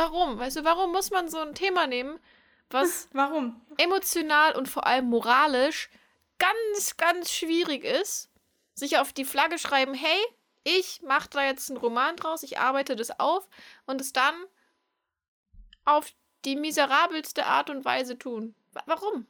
warum? Weißt du, warum muss man so ein Thema nehmen, was Warum? emotional und vor allem moralisch ganz, ganz schwierig ist, sich auf die Flagge schreiben, hey, ich mache da jetzt einen Roman draus, ich arbeite das auf und es dann auf die miserabelste Art und Weise tun. Wa- Warum?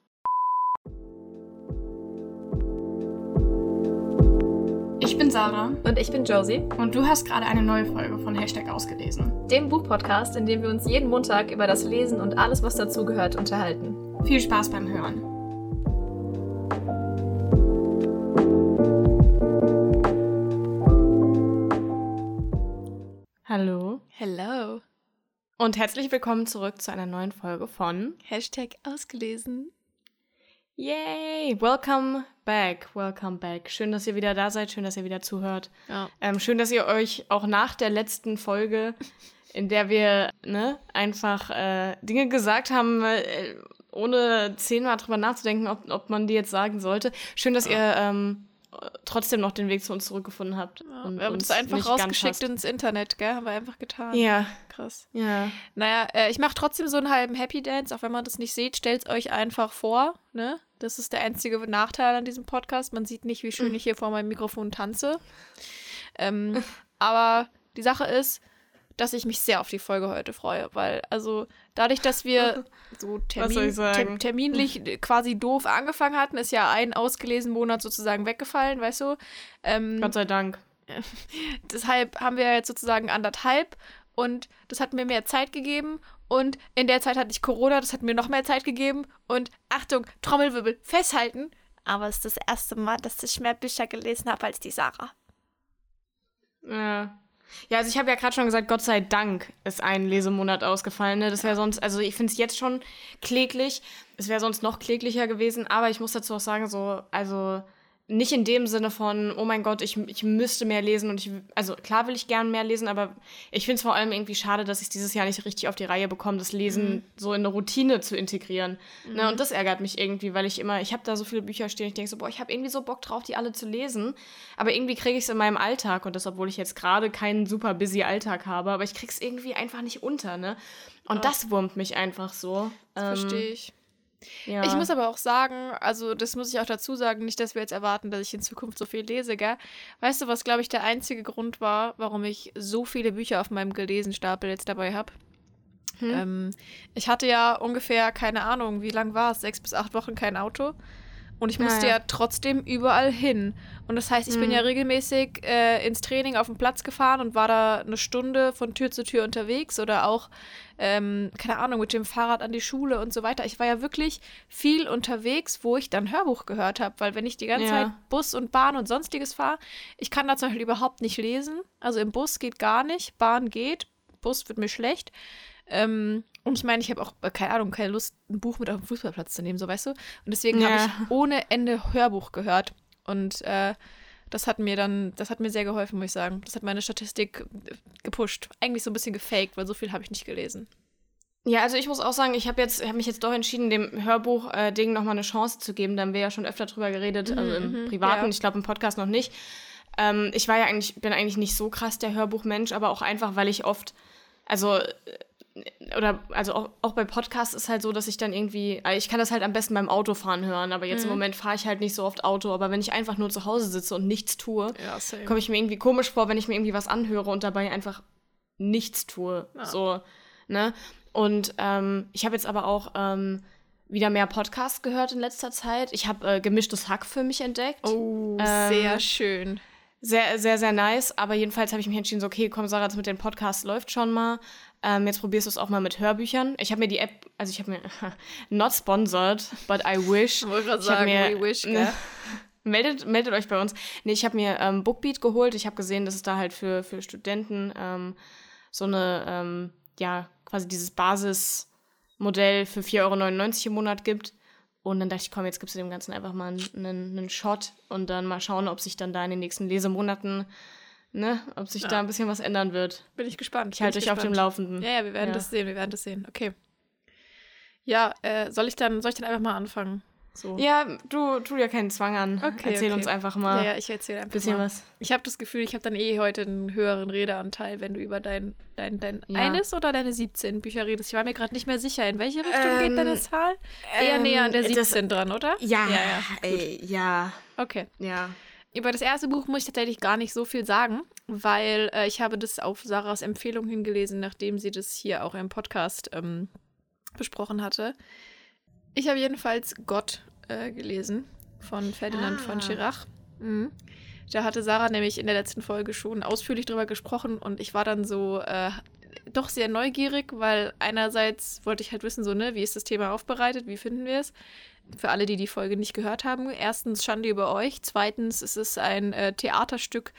Bin Sarah Und ich bin Josie, und du hast gerade eine neue Folge von Hashtag ausgelesen. dem Buchpodcast, in dem wir uns jeden Montag über das Lesen und alles, was dazugehört, unterhalten. Viel Spaß beim Hören. Hallo Hello. und herzlich willkommen zurück zu einer neuen Folge von Hashtag ausgelesen. Yay! Welcome back, welcome back. Schön, dass ihr wieder da seid, schön, dass ihr wieder zuhört. Ja. Ähm, schön, dass ihr euch auch nach der letzten Folge, in der wir ne, einfach äh, Dinge gesagt haben, äh, ohne zehnmal drüber nachzudenken, ob, ob man die jetzt sagen sollte. Schön, dass ihr ähm, trotzdem noch den Weg zu uns zurückgefunden habt. und wir haben uns das einfach rausgeschickt ins Internet, gell? Haben wir einfach getan. Ja, Krass. ja. Naja, äh, ich mache trotzdem so einen halben Happy Dance, auch wenn man das nicht sieht. Stellt euch einfach vor, ne? Das ist der einzige Nachteil an diesem Podcast. Man sieht nicht, wie schön ich hier vor meinem Mikrofon tanze. Ähm, aber die Sache ist, dass ich mich sehr auf die Folge heute freue, weil, also, dadurch, dass wir so Termin, ter terminlich quasi doof angefangen hatten, ist ja ein ausgelesen Monat sozusagen weggefallen, weißt du? Ähm, Gott sei Dank. deshalb haben wir jetzt sozusagen anderthalb und das hat mir mehr Zeit gegeben und in der Zeit hatte ich Corona, das hat mir noch mehr Zeit gegeben und Achtung, Trommelwirbel, festhalten. Aber es ist das erste Mal, dass ich mehr Bücher gelesen habe als die Sarah. Ja. Ja, also ich habe ja gerade schon gesagt, Gott sei Dank ist ein Lesemonat ausgefallen. Ne? Das wäre sonst, also ich finde es jetzt schon kläglich. Es wäre sonst noch kläglicher gewesen, aber ich muss dazu auch sagen, so, also nicht in dem Sinne von, oh mein Gott, ich, ich müsste mehr lesen und ich, also klar will ich gern mehr lesen, aber ich finde es vor allem irgendwie schade, dass ich dieses Jahr nicht richtig auf die Reihe bekomme, das Lesen so in eine Routine zu integrieren. Ne? Und das ärgert mich irgendwie, weil ich immer, ich habe da so viele Bücher stehen, ich denke so, boah, ich habe irgendwie so Bock drauf, die alle zu lesen, aber irgendwie kriege ich es in meinem Alltag und das, obwohl ich jetzt gerade keinen super busy Alltag habe, aber ich kriege es irgendwie einfach nicht unter, ne? Und das wurmt mich einfach so. Das Ähm, verstehe ich. Ja. Ich muss aber auch sagen, also das muss ich auch dazu sagen, nicht, dass wir jetzt erwarten, dass ich in Zukunft so viel lese, gell? Weißt du, was, glaube ich, der einzige Grund war, warum ich so viele Bücher auf meinem Gelesenstapel jetzt dabei habe? Hm? Ähm, ich hatte ja ungefähr, keine Ahnung, wie lang war es, sechs bis acht Wochen kein Auto. Und ich musste ja. ja trotzdem überall hin. Und das heißt, ich bin Mhm. ja regelmäßig äh, ins Training auf den Platz gefahren und war da eine Stunde von Tür zu Tür unterwegs oder auch, ähm, keine Ahnung, mit dem Fahrrad an die Schule und so weiter. Ich war ja wirklich viel unterwegs, wo ich dann Hörbuch gehört habe, weil wenn ich die ganze Ja. Zeit Bus und Bahn und sonstiges fahre, ich kann da zum Beispiel überhaupt nicht lesen. Also im Bus geht gar nicht, Bahn geht, Bus wird mir schlecht. Ähm, und ich meine, ich habe auch, äh, keine Ahnung, keine Lust, ein Buch mit auf den Fußballplatz zu nehmen, so weißt du. Und deswegen habe Ja. ich ohne Ende Hörbuch gehört. Und äh, das hat mir dann, das hat mir sehr geholfen, muss ich sagen. Das hat meine Statistik äh, gepusht. Eigentlich so ein bisschen gefaked, weil so viel habe ich nicht gelesen. Ja, also ich muss auch sagen, ich habe jetzt, habe mich jetzt doch entschieden, dem Hörbuch-Ding nochmal eine Chance zu geben. Da haben wir ja schon öfter drüber geredet, also im mhm, Privaten, ja. ich glaube im Podcast noch nicht. Ähm, ich war ja eigentlich, bin eigentlich nicht so krass der Hörbuchmensch, aber auch einfach, weil ich oft, also äh, oder also auch, auch bei Podcasts ist halt so, dass ich dann irgendwie, äh, ich kann das halt am besten beim Autofahren hören, aber jetzt im Moment fahre ich halt nicht so oft Auto, aber wenn ich einfach nur zu Hause sitze und nichts tue, Ja, komme ich mir irgendwie komisch vor, wenn ich mir irgendwie was anhöre und dabei einfach nichts tue. So, ne? Und ähm, ich habe jetzt aber auch ähm, wieder mehr Podcasts gehört in letzter Zeit. Ich habe äh, gemischtes Hack für mich entdeckt. Oh, Ähm, sehr schön. Sehr, sehr, sehr nice. Aber jedenfalls habe ich mich entschieden, so, okay, komm, Sarah, das mit den Podcasts läuft schon mal. Ähm, jetzt probierst du es auch mal mit Hörbüchern. Ich habe mir die App, also ich habe mir, not sponsored, but I wish. Ich wollte sagen, mir- we wish, gell? Meldet, meldet euch bei uns. Nee, ich habe mir ähm, Bookbeat geholt. Ich habe gesehen, dass es da halt für, für Studenten ähm, so eine, ähm, ja, quasi dieses Basismodell für 4,99 Euro im Monat gibt. Und dann dachte ich, komm, jetzt gibst du dem Ganzen einfach mal einen, einen Shot und dann mal schauen, ob sich dann da in den nächsten Lesemonaten, ne, ob sich da ein bisschen was ändern wird. Bin ich gespannt. Ich halte euch auf dem. Laufenden. Ja, ja, wir werden Ja. das sehen, wir werden das sehen. Okay. Ja, äh, soll ich dann, soll ich dann einfach mal anfangen? So. Ja, du tu dir keinen Zwang an. Okay, Erzähl okay. uns einfach mal Ja, ja, ich erzähle ein einfach bisschen mal. was. Ich habe das Gefühl, ich habe dann eh heute einen höheren Redeanteil, wenn du über dein, dein, dein Ja. eines oder deine 17 Bücher redest. Ich war mir gerade nicht mehr sicher, in welche Richtung geht Ähm, deine Zahl? Eher ähm, näher an der das- 17 dran, oder? Ja, Ja, ja, ey, ja, Okay. ja. Über das erste Buch muss ich tatsächlich gar nicht so viel sagen, weil äh, ich habe das auf Sarahs Empfehlung hingelesen, nachdem sie das hier auch im Podcast ähm, besprochen hatte. Ich habe jedenfalls Gott äh, gelesen von Ferdinand Ah. von Schirach. Mhm. Da hatte Sarah nämlich in der letzten Folge schon ausführlich drüber gesprochen und ich war dann so äh, doch sehr neugierig, weil einerseits wollte ich halt wissen, so, ne, wie ist das Thema aufbereitet, wie finden wir es? Für alle, die die Folge nicht gehört haben. Erstens Schande über euch. Zweitens ist es ein äh, Theaterstück,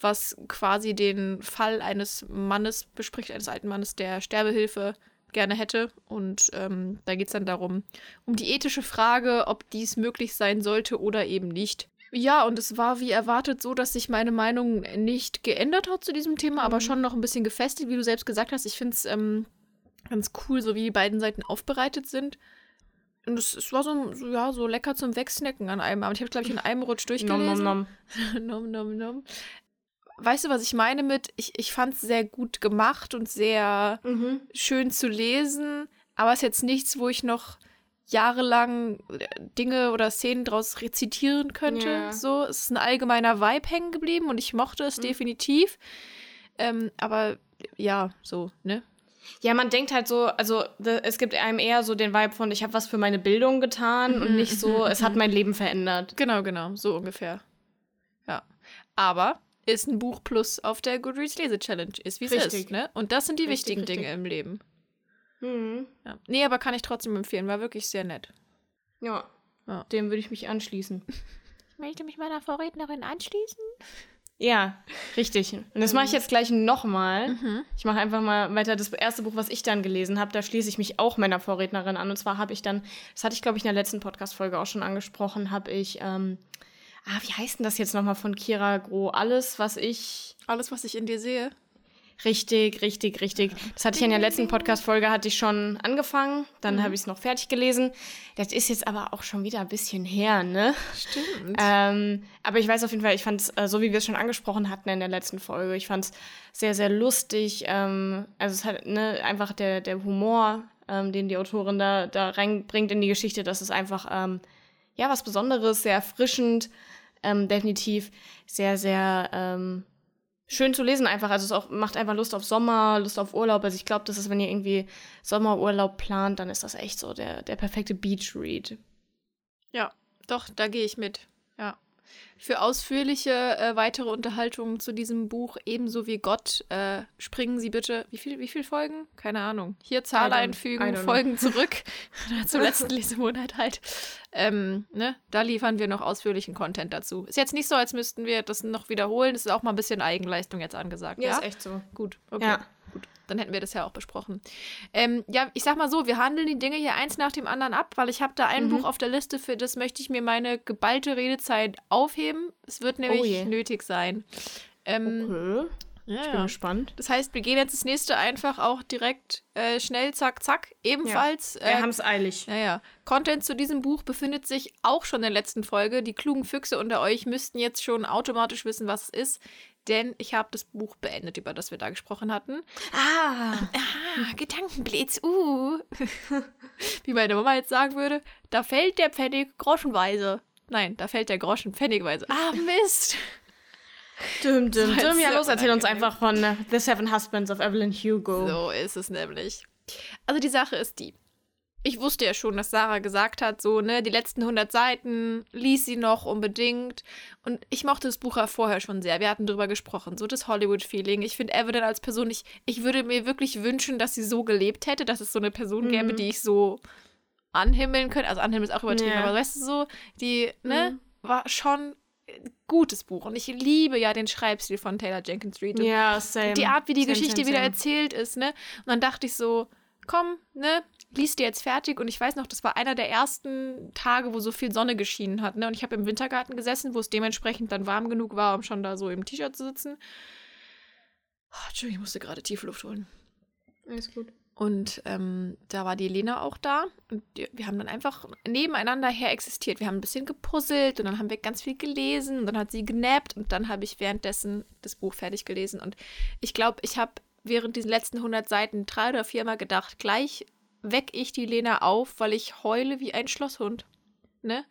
was quasi den Fall eines Mannes bespricht, eines alten Mannes, der Sterbehilfe gerne hätte. Und ähm, da geht es dann darum, um die ethische Frage, ob dies möglich sein sollte oder eben nicht. Ja, und es war wie erwartet so, dass sich meine Meinung nicht geändert hat zu diesem Thema, aber schon noch ein bisschen gefestigt, wie du selbst gesagt hast. Ich finde es ähm, ganz cool, so wie die beiden Seiten aufbereitet sind. Und es, es war so, so, ja, so lecker zum Wegsnacken an einem Abend. Ich habe, glaube ich, in einem Rutsch Nom, durchgelesen. nom, nom. nom, nom, nom. Weißt du, was ich meine mit, ich, ich fand es sehr gut gemacht und sehr Mhm. schön zu lesen, aber es ist jetzt nichts, wo ich noch jahrelang äh, Dinge oder Szenen draus rezitieren könnte. Ja. So, es ist ein allgemeiner Vibe hängen geblieben und ich mochte es Mhm. definitiv. Ähm, aber ja, so, ne? Ja, man denkt halt so, also es gibt einem eher so den Vibe von, ich habe was für meine Bildung getan und Mhm, nicht so, mhm, es hat mhm. mein Leben verändert. Genau, genau, so ungefähr. Ja. Aber ist ein Buch plus auf der Goodreads Lese Challenge. Ist wie es ist, Richtig. ne? Und das sind die Richtig, wichtigen richtig. Dinge im Leben. Mhm. Ja. Nee, aber kann ich trotzdem empfehlen. War wirklich sehr nett. Ja. Ja. Dem würde ich mich anschließen. Ich möchte mich meiner Vorrednerin anschließen. Ja, richtig. Und das mache ich jetzt gleich nochmal. Mhm. Ich mache einfach mal weiter. Das erste Buch, was ich dann gelesen habe, da schließe ich mich auch meiner Vorrednerin an. Und zwar habe ich dann, das hatte ich, glaube ich, in der letzten Podcast-Folge auch schon angesprochen, habe ich, ähm, ah, wie heißt denn das jetzt nochmal von Kira Groh? Alles, was ich Alles, was ich in dir sehe. Richtig, richtig, richtig. Das hatte ich in der letzten Podcast-Folge, hatte ich schon angefangen. Dann habe ich es noch fertig gelesen. Das ist jetzt aber auch schon wieder ein bisschen her, ne? Stimmt. Ähm, aber ich weiß auf jeden Fall, ich fand es, äh, so wie wir es schon angesprochen hatten in der letzten Folge, ich fand es sehr, sehr lustig. Ähm, also es hat ne, einfach der, der Humor, ähm, den die Autorin da, da reinbringt in die Geschichte, das ist einfach, ähm, ja, was Besonderes, sehr erfrischend, ähm, definitiv sehr, sehr ähm, schön zu lesen einfach. Also es auch, macht einfach Lust auf Sommer, Lust auf Urlaub. Also ich glaube, das ist, wenn ihr irgendwie Sommerurlaub plant, dann ist das echt so der, der perfekte Beach-Read. ja, doch, da gehe ich mit. Ja. Für ausführliche äh, weitere Unterhaltungen zu diesem Buch, ebenso wie Gott, äh, springen Sie bitte. Wie viel, wie viel Folgen? Keine Ahnung. Hier Zahl einfügen. Folgen zurück. Zum letzten Lesemonat halt. Ähm, ne? Da liefern wir noch ausführlichen Content dazu. Ist jetzt nicht so, als müssten wir das noch wiederholen. Es ist auch mal ein bisschen Eigenleistung jetzt angesagt. Ja, ist echt so. Gut, okay. Ja. Gut. Dann hätten wir das ja auch besprochen. Ähm, ja, ich sag mal so, wir handeln die Dinge hier eins nach dem anderen ab, weil ich habe da ein Mhm. Buch auf der Liste, für das möchte ich mir meine geballte Redezeit aufheben. Es wird nämlich Oh nötig sein. Ähm, Okay. ja, Ich bin ja. gespannt. Das heißt, wir gehen jetzt das nächste einfach auch direkt äh, schnell, zack, zack. Ebenfalls. Wir äh, haben es eilig. naja, Content zu diesem Buch befindet sich auch schon in der letzten Folge. Die klugen Füchse unter euch müssten jetzt schon automatisch wissen, was es ist, denn ich habe das Buch beendet, über das wir da gesprochen hatten. Ah. Ah, Gedankenblitz, uh. Wie meine Mama jetzt sagen würde, da fällt der Pfennig groschenweise. Nein, da fällt der Groschen pfennigweise. Ah, Mist. Düm, düm, war düm. Ja, so los, erzähl uns einfach von äh, The Seven Husbands of Evelyn Hugo. So ist es nämlich. Also die Sache ist die. Ich wusste ja schon, dass Sarah gesagt hat, so, ne, die letzten 100 Seiten lies sie noch unbedingt. Und ich mochte das Buch ja vorher schon sehr. Wir hatten drüber gesprochen, so das Hollywood-Feeling. Ich finde Evelyn als Person, ich, ich würde mir wirklich wünschen, dass sie so gelebt hätte, dass es so eine Person gäbe, Mhm. die ich so anhimmeln könnte. Also anhimmeln ist auch übertrieben, Ja. aber weißt du so, die, ne, Mhm. war schon ein gutes Buch. Und ich liebe ja den Schreibstil von Taylor Jenkins Reid. Ja, same. die Art, wie die Same, Geschichte same, wieder same. erzählt ist, ne? Und dann dachte ich so, komm, ne, liest dir jetzt fertig. Und ich weiß noch, das war einer der ersten Tage, wo so viel Sonne geschienen hat, ne? Und ich habe im Wintergarten gesessen, wo es dementsprechend dann warm genug war, um schon da so im T-Shirt zu sitzen. Oh, Entschuldigung, ich musste gerade Tiefluft holen. Alles gut. Und ähm, da war die Lena auch da. Und wir haben dann einfach nebeneinander her existiert. Wir haben ein bisschen gepuzzelt und dann haben wir ganz viel gelesen. Und dann hat sie genappt und dann habe ich währenddessen das Buch fertig gelesen. Und ich glaube, ich habe während diesen letzten 100 Seiten drei oder viermal gedacht, gleich weck ich die Lena auf, weil ich heule wie ein Schlosshund. Ne?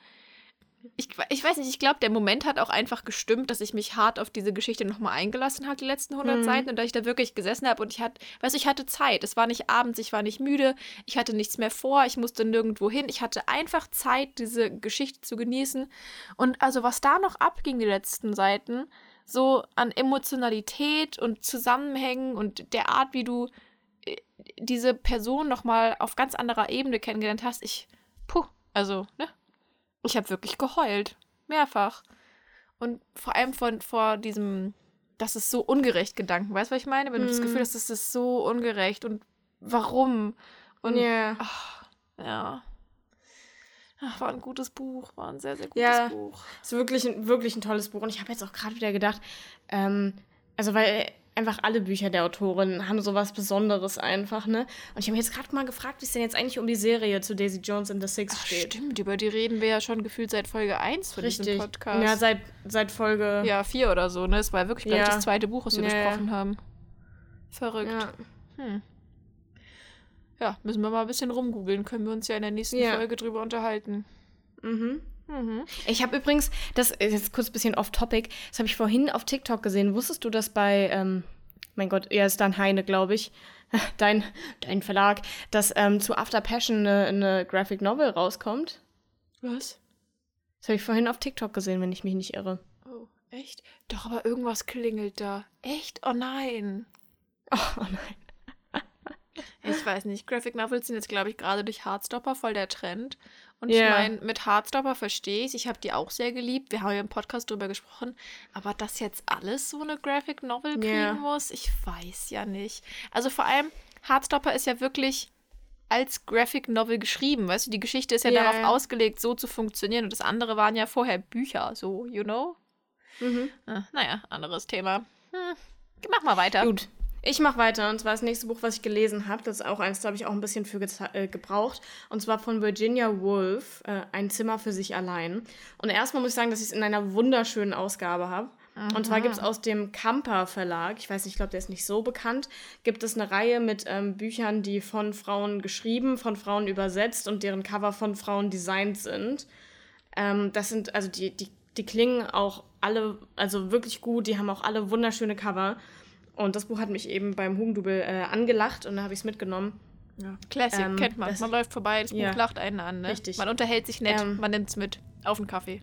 Ich, ich weiß nicht, ich glaube, der Moment hat auch einfach gestimmt, dass ich mich hart auf diese Geschichte nochmal eingelassen habe, die letzten 100 mhm. Seiten, und dass ich da wirklich gesessen habe und ich hatte, weißt du, ich hatte Zeit. Es war nicht abends, ich war nicht müde, ich hatte nichts mehr vor, ich musste nirgendwo hin. Ich hatte einfach Zeit, diese Geschichte zu genießen. Und also, was da noch abging, die letzten Seiten, so an Emotionalität und Zusammenhängen und der Art, wie du äh, diese Person nochmal auf ganz anderer Ebene kennengelernt hast, ich, puh, also, ne? Ich habe wirklich geheult. Mehrfach. Und vor allem von, vor diesem, das ist so ungerecht Gedanken. Weißt du, was ich meine? Wenn du das Gefühl mhm. hast, das ist so ungerecht und warum? Und yeah. ach, ja. Ach, war ein gutes Buch, war ein sehr, sehr gutes ja, Buch. Ist wirklich, wirklich ein tolles Buch. Und ich habe jetzt auch gerade wieder gedacht, ähm, also weil einfach alle Bücher der Autorin haben sowas Besonderes einfach, ne? Und ich habe mich jetzt gerade mal gefragt, wie es denn jetzt eigentlich um die Serie zu Daisy Jones and the Six Ach, steht. Stimmt, über die reden wir ja schon gefühlt seit Folge 1 von Richtig. diesem Podcast. Ja, seit, seit Folge. Ja, 4 oder so, ne? Es war wirklich, glaube ich, das zweite Buch, was wir ja. besprochen haben. Verrückt. Ja. Hm. Ja, müssen wir mal ein bisschen rumgoogeln. Können wir uns ja in der nächsten ja. Folge drüber unterhalten. Mhm. Mhm. Ich habe übrigens, das ist jetzt kurz ein bisschen off-topic, das habe ich vorhin auf TikTok gesehen. Wusstest du, dass bei, ähm, mein Gott, er ist dann Heine, glaube ich, dein, dein Verlag, dass ähm, zu After Passion eine, eine Graphic Novel rauskommt? Was? Das habe ich vorhin auf TikTok gesehen, wenn ich mich nicht irre. Oh, echt? Doch, aber irgendwas klingelt da. Echt? Oh nein. Oh, oh nein. ich weiß nicht. Graphic Novels sind jetzt, glaube ich, gerade durch Hardstopper voll der Trend. Und yeah. ich meine, mit Hardstopper verstehe ich Ich habe die auch sehr geliebt. Wir haben ja im Podcast drüber gesprochen. Aber dass jetzt alles so eine Graphic Novel kriegen yeah. muss, ich weiß ja nicht. Also vor allem, Hardstopper ist ja wirklich als Graphic Novel geschrieben. Weißt du, die Geschichte ist ja yeah. darauf ausgelegt, so zu funktionieren. Und das andere waren ja vorher Bücher, so, you know? Mhm. Ah, naja, anderes Thema. Hm. Mach mal weiter. Gut. Ich mache weiter und zwar das nächste Buch, was ich gelesen habe, das ist auch eins, da habe ich auch ein bisschen für äh, gebraucht und zwar von Virginia Woolf, äh, Ein Zimmer für sich allein. Und erstmal muss ich sagen, dass ich es in einer wunderschönen Ausgabe habe. Und zwar gibt es aus dem Kamper Verlag, ich weiß nicht, ich glaube, der ist nicht so bekannt, gibt es eine Reihe mit ähm, Büchern, die von Frauen geschrieben, von Frauen übersetzt und deren Cover von Frauen designt sind. Ähm, das sind, also die, die, die klingen auch alle, also wirklich gut, die haben auch alle wunderschöne Cover. Und das Buch hat mich eben beim Hugendubel äh, angelacht und da habe ich es mitgenommen. Ja. Classic, ähm, kennt man. Man läuft vorbei, das Buch ja, lacht einen an. Ne? Richtig. Man unterhält sich nett, ähm, man nimmt es mit auf den Kaffee.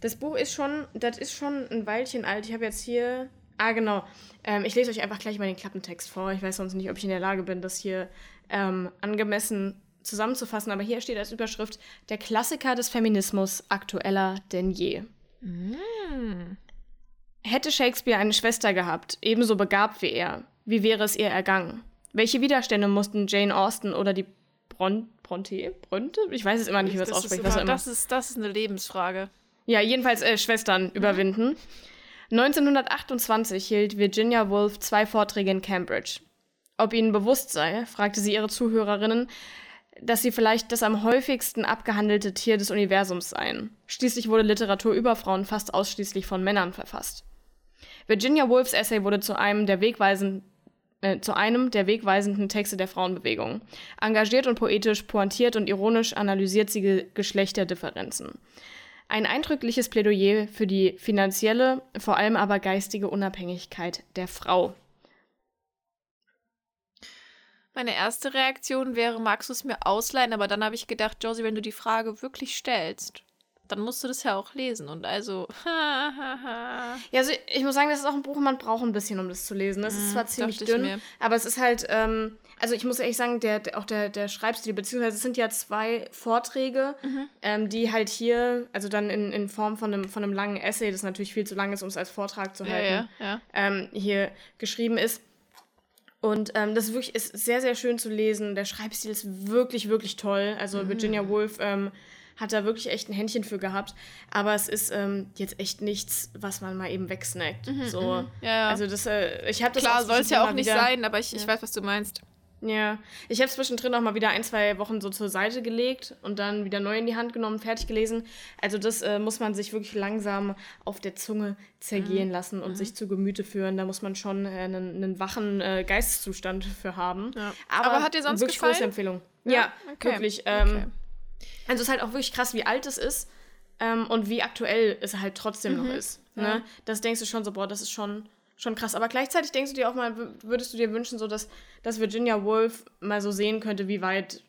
Das Buch ist schon, das ist schon ein Weilchen alt. Ich habe jetzt hier. Ah, genau. Ähm, ich lese euch einfach gleich mal den Klappentext vor. Ich weiß sonst nicht, ob ich in der Lage bin, das hier ähm, angemessen zusammenzufassen. Aber hier steht als Überschrift: Der Klassiker des Feminismus aktueller denn je. Mm. Hätte Shakespeare eine Schwester gehabt, ebenso begabt wie er, wie wäre es ihr ergangen? Welche Widerstände mussten Jane Austen oder die Bron Bronte? Bronte? Ich weiß es immer nicht, wie man es ausspricht. Immer, das, ist, das ist eine Lebensfrage. Ja, jedenfalls äh, Schwestern mhm. überwinden. 1928 hielt Virginia Woolf zwei Vorträge in Cambridge. Ob ihnen bewusst sei, fragte sie ihre Zuhörerinnen, dass sie vielleicht das am häufigsten abgehandelte Tier des Universums seien. Schließlich wurde Literatur über Frauen fast ausschließlich von Männern verfasst. Virginia Woolfs Essay wurde zu einem der wegweisenden äh, zu einem der wegweisenden Texte der Frauenbewegung. Engagiert und poetisch, pointiert und ironisch analysiert sie Geschlechterdifferenzen. Ein eindrückliches Plädoyer für die finanzielle, vor allem aber geistige Unabhängigkeit der Frau. Meine erste Reaktion wäre, magst du es mir ausleihen? Aber dann habe ich gedacht, Josie, wenn du die Frage wirklich stellst, dann musst du das ja auch lesen. Und also. ja, also ich muss sagen, das ist auch ein Buch, man braucht ein bisschen, um das zu lesen. Das ist mhm, zwar ziemlich dünn, aber es ist halt, ähm, also ich muss ehrlich sagen, der, der, auch der, der Schreibstil, beziehungsweise es sind ja zwei Vorträge, mhm. ähm, die halt hier, also dann in, in Form von einem, von einem langen Essay, das natürlich viel zu lang ist, um es als Vortrag zu halten, ja, ja, ähm, hier geschrieben ist. Und ähm, das ist wirklich ist sehr, sehr schön zu lesen. Der Schreibstil ist wirklich, wirklich toll. Also mhm. Virginia Woolf ähm, hat da wirklich echt ein Händchen für gehabt. Aber es ist ähm, jetzt echt nichts, was man mal eben wegsnackt. Mhm, so. Mhm. Ja. Also das, äh, ich habe das Klar, soll es ja auch nicht sein, aber ich, ja. ich weiß, was du meinst. Ja, ich habe zwischendrin auch mal wieder ein, zwei Wochen so zur Seite gelegt und dann wieder neu in die Hand genommen, fertig gelesen. Also das äh, muss man sich wirklich langsam auf der Zunge zergehen mhm. lassen und mhm. sich zu Gemüte führen. Da muss man schon äh, einen, einen, wachen äh, Geisteszustand für haben. Ja. Aber, Aber, hat dir sonst wirklich gefallen? große Empfehlung. Ja, ja okay. wirklich. Ähm, okay. Also es ist halt auch wirklich krass, wie alt es ist ähm, und wie aktuell es halt trotzdem mhm. noch ist. Ne? Ja. Das denkst du schon so, boah, das ist schon schon krass. Aber gleichzeitig denkst du dir auch mal, würdest du dir wünschen, so dass, dass Virginia Woolf mal so sehen könnte, wie weit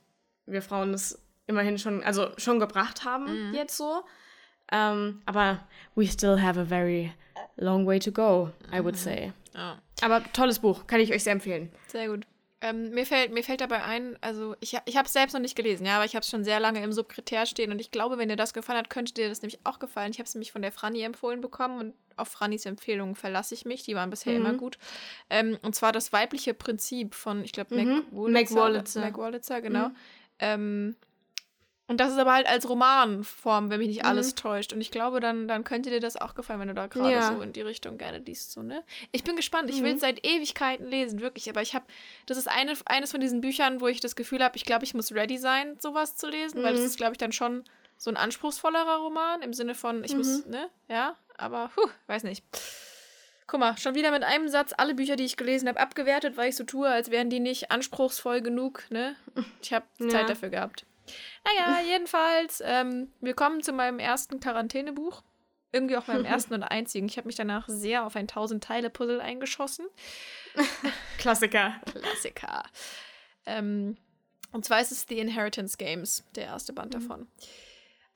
wir Frauen es immerhin schon, also schon gebracht haben, mhm. jetzt so. Ähm, aber we still have a very long way to go, I would mhm. say. Ja. Aber tolles Buch, kann ich euch sehr empfehlen. Sehr gut. Ähm, mir, fällt, mir fällt dabei ein, also ich, ich habe es selbst noch nicht gelesen, ja, aber ich habe es schon sehr lange im Subkritär stehen und ich glaube, wenn dir das gefallen hat, könnte dir das nämlich auch gefallen. Ich habe es nämlich von der Franny empfohlen bekommen und auf Frannis Empfehlungen verlasse ich mich, die waren bisher mhm. immer gut. Ähm, und zwar das weibliche Prinzip von, ich glaube, mhm. Mac Wallitzer. Mac Wallitzer, genau. Mhm. Ähm, und das ist aber halt als Romanform, wenn mich nicht alles mhm. täuscht. Und ich glaube, dann, dann könnte dir das auch gefallen, wenn du da gerade ja. so in die Richtung gerne liest. So, ne? Ich bin gespannt. Ich mhm. will es seit Ewigkeiten lesen, wirklich. Aber ich habe, das ist eine, eines von diesen Büchern, wo ich das Gefühl habe, ich glaube, ich muss ready sein, sowas zu lesen, mhm. weil das ist, glaube ich, dann schon so ein anspruchsvollerer Roman im Sinne von, ich muss, mhm. ne? Ja, aber, puh, weiß nicht. Guck mal, schon wieder mit einem Satz alle Bücher, die ich gelesen habe, abgewertet, weil ich so tue, als wären die nicht anspruchsvoll genug, ne? Ich habe ja. Zeit dafür gehabt. Naja, jedenfalls, ähm, wir kommen zu meinem ersten Quarantänebuch. Irgendwie auch meinem ersten und einzigen. Ich habe mich danach sehr auf ein 1000-Teile-Puzzle eingeschossen. Klassiker. Klassiker. Ähm, und zwar ist es The Inheritance Games, der erste Band mhm. davon.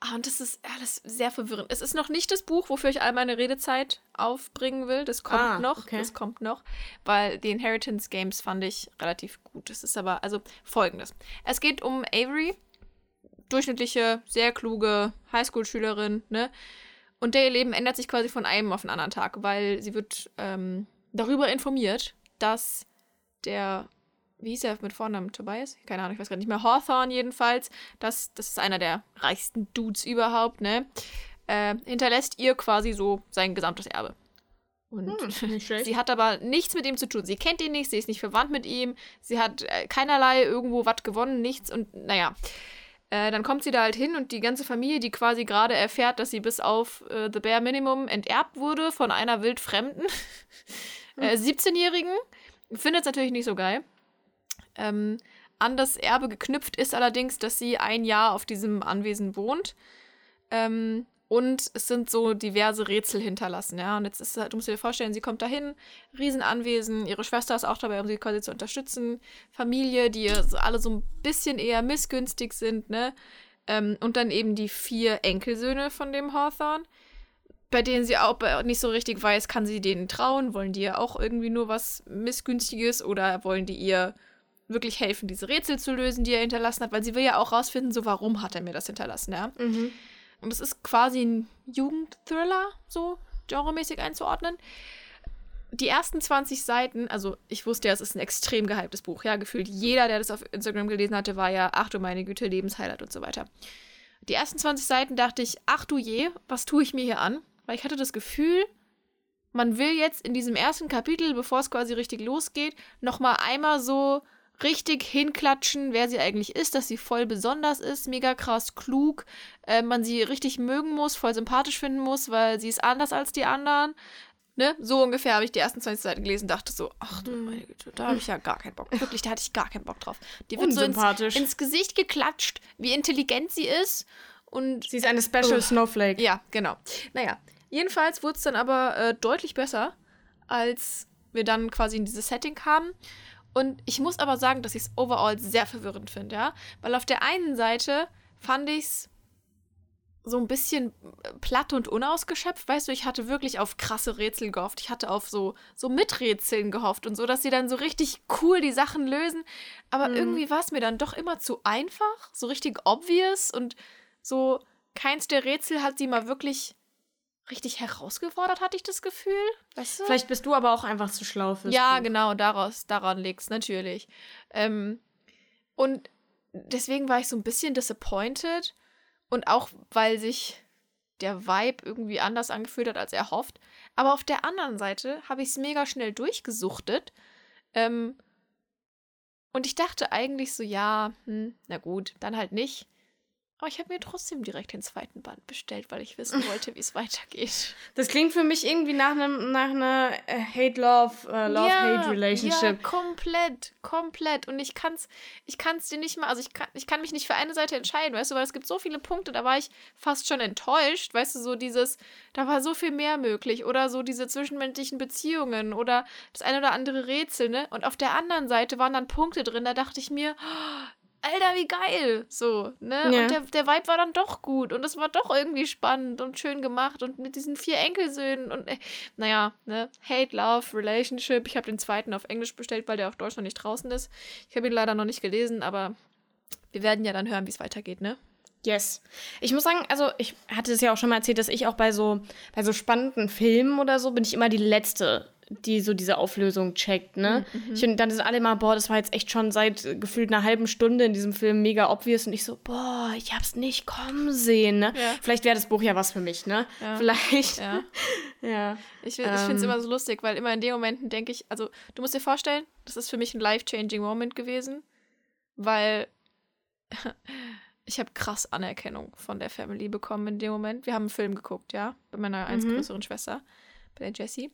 Ah, und das ist alles sehr verwirrend. Es ist noch nicht das Buch, wofür ich all meine Redezeit aufbringen will. Das kommt ah, noch. Okay. Das kommt noch. Weil The Inheritance Games fand ich relativ gut. Es ist aber, also folgendes. Es geht um Avery, durchschnittliche, sehr kluge Highschool-Schülerin, ne? Und der ihr Leben ändert sich quasi von einem auf den anderen Tag, weil sie wird ähm, darüber informiert, dass der, wie hieß er mit Vornamen, Tobias? Keine Ahnung, ich weiß gerade nicht mehr. Hawthorne jedenfalls, das, das ist einer der reichsten Dudes überhaupt, ne? Äh, hinterlässt ihr quasi so sein gesamtes Erbe. Und hm, sie hat aber nichts mit ihm zu tun. Sie kennt ihn nicht, sie ist nicht verwandt mit ihm, sie hat äh, keinerlei irgendwo was gewonnen, nichts und naja. Äh, dann kommt sie da halt hin und die ganze Familie, die quasi gerade erfährt, dass sie bis auf äh, The Bare Minimum enterbt wurde von einer wildfremden äh, 17-Jährigen, findet es natürlich nicht so geil. Ähm, an das Erbe geknüpft ist allerdings, dass sie ein Jahr auf diesem Anwesen wohnt. Ähm, und es sind so diverse Rätsel hinterlassen, ja. Und jetzt ist du musst dir vorstellen, sie kommt dahin, Riesenanwesen, ihre Schwester ist auch dabei, um sie quasi zu unterstützen. Familie, die alle so ein bisschen eher missgünstig sind, ne? Ähm, und dann eben die vier Enkelsöhne von dem Hawthorne, bei denen sie auch nicht so richtig weiß, kann sie denen trauen? Wollen die ja auch irgendwie nur was Missgünstiges oder wollen die ihr wirklich helfen, diese Rätsel zu lösen, die er hinterlassen hat? Weil sie will ja auch rausfinden, so warum hat er mir das hinterlassen, ja? Mhm. Und es ist quasi ein Jugendthriller, so genremäßig einzuordnen. Die ersten 20 Seiten, also ich wusste ja, es ist ein extrem gehyptes Buch, ja, gefühlt jeder, der das auf Instagram gelesen hatte, war ja, ach du meine Güte, Lebenshighlight und so weiter. Die ersten 20 Seiten dachte ich, ach du je, was tue ich mir hier an? Weil ich hatte das Gefühl, man will jetzt in diesem ersten Kapitel, bevor es quasi richtig losgeht, nochmal einmal so richtig hinklatschen, wer sie eigentlich ist, dass sie voll besonders ist, mega krass klug, äh, man sie richtig mögen muss, voll sympathisch finden muss, weil sie ist anders als die anderen. Ne? So ungefähr habe ich die ersten 20 Seiten gelesen und dachte so, ach du mhm. meine Güte, da habe ich ja gar keinen Bock. Wirklich, da hatte ich gar keinen Bock drauf. Die wird so ins, ins, Gesicht geklatscht, wie intelligent sie ist. Und sie ist eine Special uh, Snowflake. Ja, genau. Naja, jedenfalls wurde es dann aber äh, deutlich besser, als wir dann quasi in dieses Setting kamen. Und ich muss aber sagen, dass ich es overall sehr verwirrend finde, ja. Weil auf der einen Seite fand ich es so ein bisschen platt und unausgeschöpft. Weißt du, ich hatte wirklich auf krasse Rätsel gehofft. Ich hatte auf so, so Miträtseln gehofft und so, dass sie dann so richtig cool die Sachen lösen. Aber mhm. irgendwie war es mir dann doch immer zu einfach, so richtig obvious und so keins der Rätsel hat sie mal wirklich richtig herausgefordert, hatte ich das Gefühl. Weißt du? Vielleicht bist du aber auch einfach zu schlau fürs Ja, Buch. genau, daraus, daran liegt es natürlich. Ähm, und deswegen war ich so ein bisschen disappointed. Und auch, weil sich der Vibe irgendwie anders angefühlt hat, als er hofft. Aber auf der anderen Seite habe ich es mega schnell durchgesuchtet. Ähm, Und ich dachte eigentlich so, ja, hm, na gut, dann halt nicht. Aber ich habe mir trotzdem direkt den zweiten Band bestellt, weil ich wissen wollte, wie es weitergeht. Das klingt für mich irgendwie nach, einem, nach einer äh, Hate-Love, äh, Love-Hate-Relationship. Ja, komplett, komplett. Und ich kann's, ich kann's dir nicht mal, also ich kann, ich kann mich nicht für eine Seite entscheiden, weißt du, weil es gibt so viele Punkte, da war ich fast schon enttäuscht, weißt du, so dieses, da war so viel mehr möglich. Oder so diese zwischenmenschlichen Beziehungen oder das eine oder andere Rätsel, ne? Und auf der anderen Seite waren dann Punkte drin, da dachte ich mir, Alter, wie geil. So, ne? Ja. Und der, der Vibe war dann doch gut und es war doch irgendwie spannend und schön gemacht und mit diesen vier Enkelsöhnen und äh, naja, ne? Hate, Love, Relationship. Ich habe den zweiten auf Englisch bestellt, weil der auf Deutsch noch nicht draußen ist. Ich habe ihn leider noch nicht gelesen, aber wir werden ja dann hören, wie es weitergeht, ne? Yes. Ich muss sagen, also ich hatte es ja auch schon mal erzählt, dass ich auch bei so, bei so spannenden Filmen oder so bin ich immer die Letzte, die so diese Auflösung checkt, ne? Ich finde, dann sind alle immer, boah, das war jetzt echt schon seit äh, gefühlt einer halben Stunde in diesem Film mega obvious und ich so, boah, ich hab's nicht kommen sehen, ne? Ja. Vielleicht wäre das Buch ja was für mich, ne? Ja. Vielleicht. Ja. Ja. Ich, ich finde es Ähm. immer so lustig, weil immer in den Momenten denke ich, also du musst dir vorstellen, das ist für mich ein life-changing Moment gewesen, weil ich habe krass Anerkennung von der Family bekommen in dem Moment. Wir haben einen Film geguckt, ja, bei meiner eins Mhm. größeren Schwester, bei der Jessie.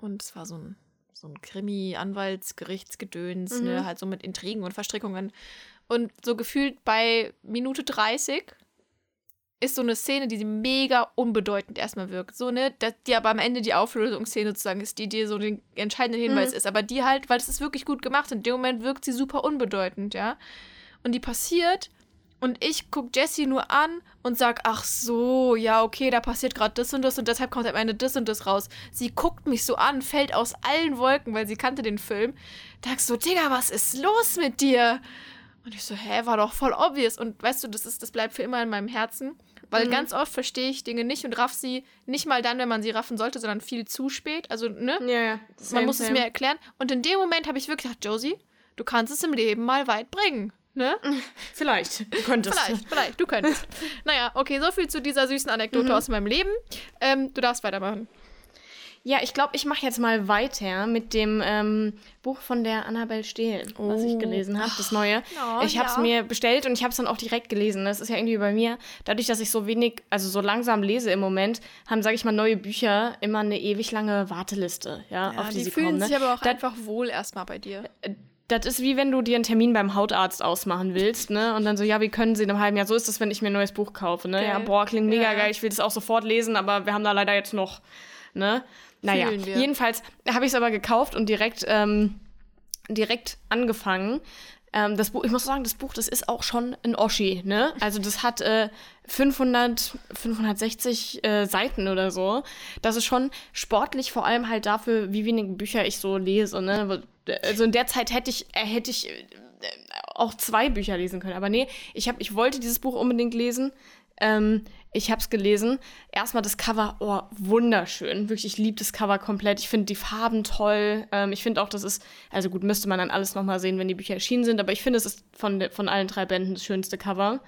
Und es war so ein, so ein Krimi, Anwaltsgerichtsgedöns, ne, Mhm. halt so mit Intrigen und Verstrickungen. Und so gefühlt bei Minute 30 ist so eine Szene, die mega unbedeutend erstmal wirkt. So, ne, dass die aber am Ende die Auflösungsszene sozusagen ist, die dir so den entscheidenden Hinweis Mhm. ist. Aber die halt, weil es ist wirklich gut gemacht. In dem Moment wirkt sie super unbedeutend, ja. Und die passiert und ich guck Jessie nur an und sag, ach so, ja, okay, da passiert gerade das und das und deshalb kommt am Ende das und das raus. Sie guckt mich so an, fällt aus allen Wolken, weil sie kannte den Film. Da so, Digga, was ist los mit dir? Und ich so, hä, war doch voll obvious. Und weißt du, das ist, das bleibt für immer in meinem Herzen. Weil Mhm. ganz oft verstehe ich Dinge nicht und raff sie nicht mal dann, wenn man sie raffen sollte, sondern viel zu spät. Also, ne? Ja, ja. man Same, muss es same. mir erklären. Und in dem Moment habe ich wirklich gedacht, Josie, du kannst es im Leben mal weit bringen. Ne? Vielleicht. Du könntest. Vielleicht, vielleicht, du könntest. naja, okay, so viel zu dieser süßen Anekdote Mhm. aus meinem Leben. Ähm, du darfst weitermachen. Ja, ich glaube, ich mache jetzt mal weiter mit dem ähm, Buch von der Annabelle Stehlen, was ich Oh. gelesen habe, das neue. Oh, ich habe es ja. mir bestellt und ich habe es dann auch direkt gelesen. Das ist ja irgendwie bei mir, dadurch, dass ich so wenig, also so langsam lese im Moment, haben, sage ich mal, neue Bücher immer eine ewig lange Warteliste, ja, auf die, die sie fühlen kommen. Ne? sich aber auch Das- einfach wohl erstmal bei dir. Das ist wie wenn du dir einen Termin beim Hautarzt ausmachen willst, ne? Und dann so, ja, wie können sie in einem halben Jahr? So ist das, wenn ich mir ein neues Buch kaufe, ne? Ja, Geil. boah, klingt mega Ja. geil, ich will das auch sofort lesen, aber wir haben da leider jetzt noch, ne? Naja, jedenfalls habe ich es aber gekauft und direkt, ähm, direkt angefangen. Ähm, das Buch, ich muss sagen, das Buch, das ist auch schon ein Oschi, ne? Also das hat äh, 500, 560 äh, Seiten oder so. Das ist schon sportlich, vor allem halt dafür, wie wenige Bücher ich so lese, ne? Also in der Zeit hätte ich, äh, hätte ich äh, auch zwei Bücher lesen können. Aber nee, ich, hab, ich wollte dieses Buch unbedingt lesen. Ähm, ich habe es gelesen. Erstmal das Cover, oh, wunderschön. Wirklich, ich liebe das Cover komplett. Ich finde die Farben toll. Ähm, ich finde auch, das ist, also gut, müsste man dann alles nochmal sehen, wenn die Bücher erschienen sind. Aber ich finde, es ist von, von allen drei Bänden das schönste Cover.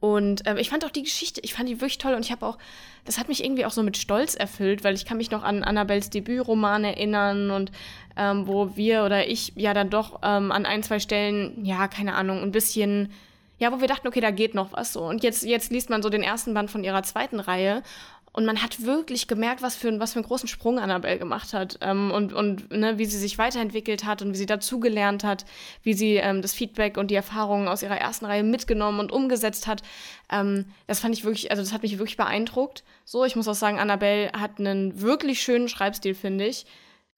Und ähm, ich fand auch die Geschichte, ich fand die wirklich toll und ich habe auch, das hat mich irgendwie auch so mit Stolz erfüllt, weil ich kann mich noch an Annabels Debütroman erinnern und ähm, wo wir oder ich ja dann doch ähm, an ein, zwei Stellen, ja, keine Ahnung, ein bisschen, ja, wo wir dachten, okay, da geht noch was so. Und jetzt, jetzt liest man so den ersten Band von ihrer zweiten Reihe und man hat wirklich gemerkt, was für, was für einen großen Sprung Annabelle gemacht hat ähm, und, und ne, wie sie sich weiterentwickelt hat und wie sie dazugelernt hat, wie sie ähm, das Feedback und die Erfahrungen aus ihrer ersten Reihe mitgenommen und umgesetzt hat. Ähm, das fand ich wirklich, also das hat mich wirklich beeindruckt. So, ich muss auch sagen, Annabelle hat einen wirklich schönen Schreibstil, finde ich.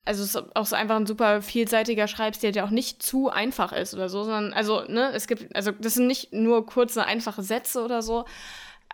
Also es ist auch so einfach ein super vielseitiger Schreibstil, der auch nicht zu einfach ist oder so, sondern also ne, es gibt also das sind nicht nur kurze einfache Sätze oder so.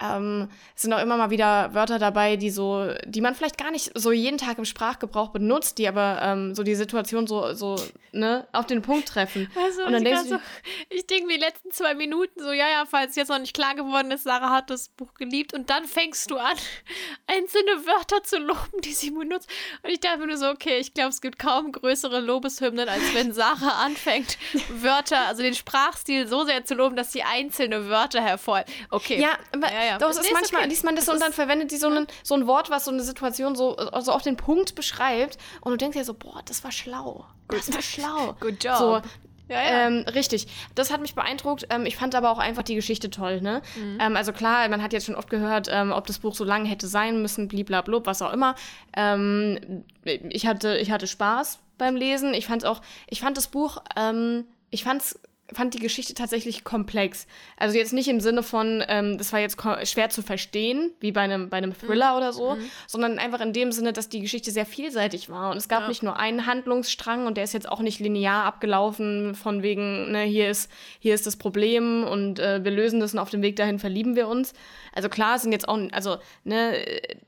Ähm, es sind auch immer mal wieder Wörter dabei, die so, die man vielleicht gar nicht so jeden Tag im Sprachgebrauch benutzt, die aber ähm, so die Situation so, so ne, auf den Punkt treffen. Also, Und dann ich, denkst du- so, ich denke mir die letzten zwei Minuten so, ja, ja, falls jetzt noch nicht klar geworden ist, Sarah hat das Buch geliebt und dann fängst du an, einzelne Wörter zu loben, die sie benutzt. Und ich dachte mir nur so, okay, ich glaube, es gibt kaum größere Lobeshymnen, als wenn Sarah anfängt, Wörter, also den Sprachstil so sehr zu loben, dass sie einzelne Wörter hervor. Okay. Ja, aber Ja, ja. doch, es ist manchmal, okay. liest man das, Das und dann verwendet die so, einen, so ein Wort, was so eine Situation so also auf den Punkt beschreibt und du denkst dir so, boah, das war schlau. Das war schlau. Good job. So, Ja, ja. Ähm, richtig. Das hat mich beeindruckt. Ähm, ich fand aber auch einfach die Geschichte toll. Ne? Ähm, also klar, man hat jetzt schon oft gehört, ähm, ob das Buch so lang hätte sein müssen, bliblablub, was auch immer. Ähm, ich, hatte, ich hatte Spaß beim Lesen. Ich fand auch, ich fand das Buch, ähm, ich fand's fand die Geschichte tatsächlich komplex. Also jetzt nicht im Sinne von, ähm, das war jetzt schwer zu verstehen, wie bei einem, bei einem Thriller oder so, sondern einfach in dem Sinne, dass die Geschichte sehr vielseitig war. Und es gab Ja. nicht nur einen Handlungsstrang und der ist jetzt auch nicht linear abgelaufen, von wegen, ne, hier ist, hier ist das Problem und äh, wir lösen das und auf dem Weg dahin verlieben wir uns. Also klar, es sind jetzt auch, also, ne,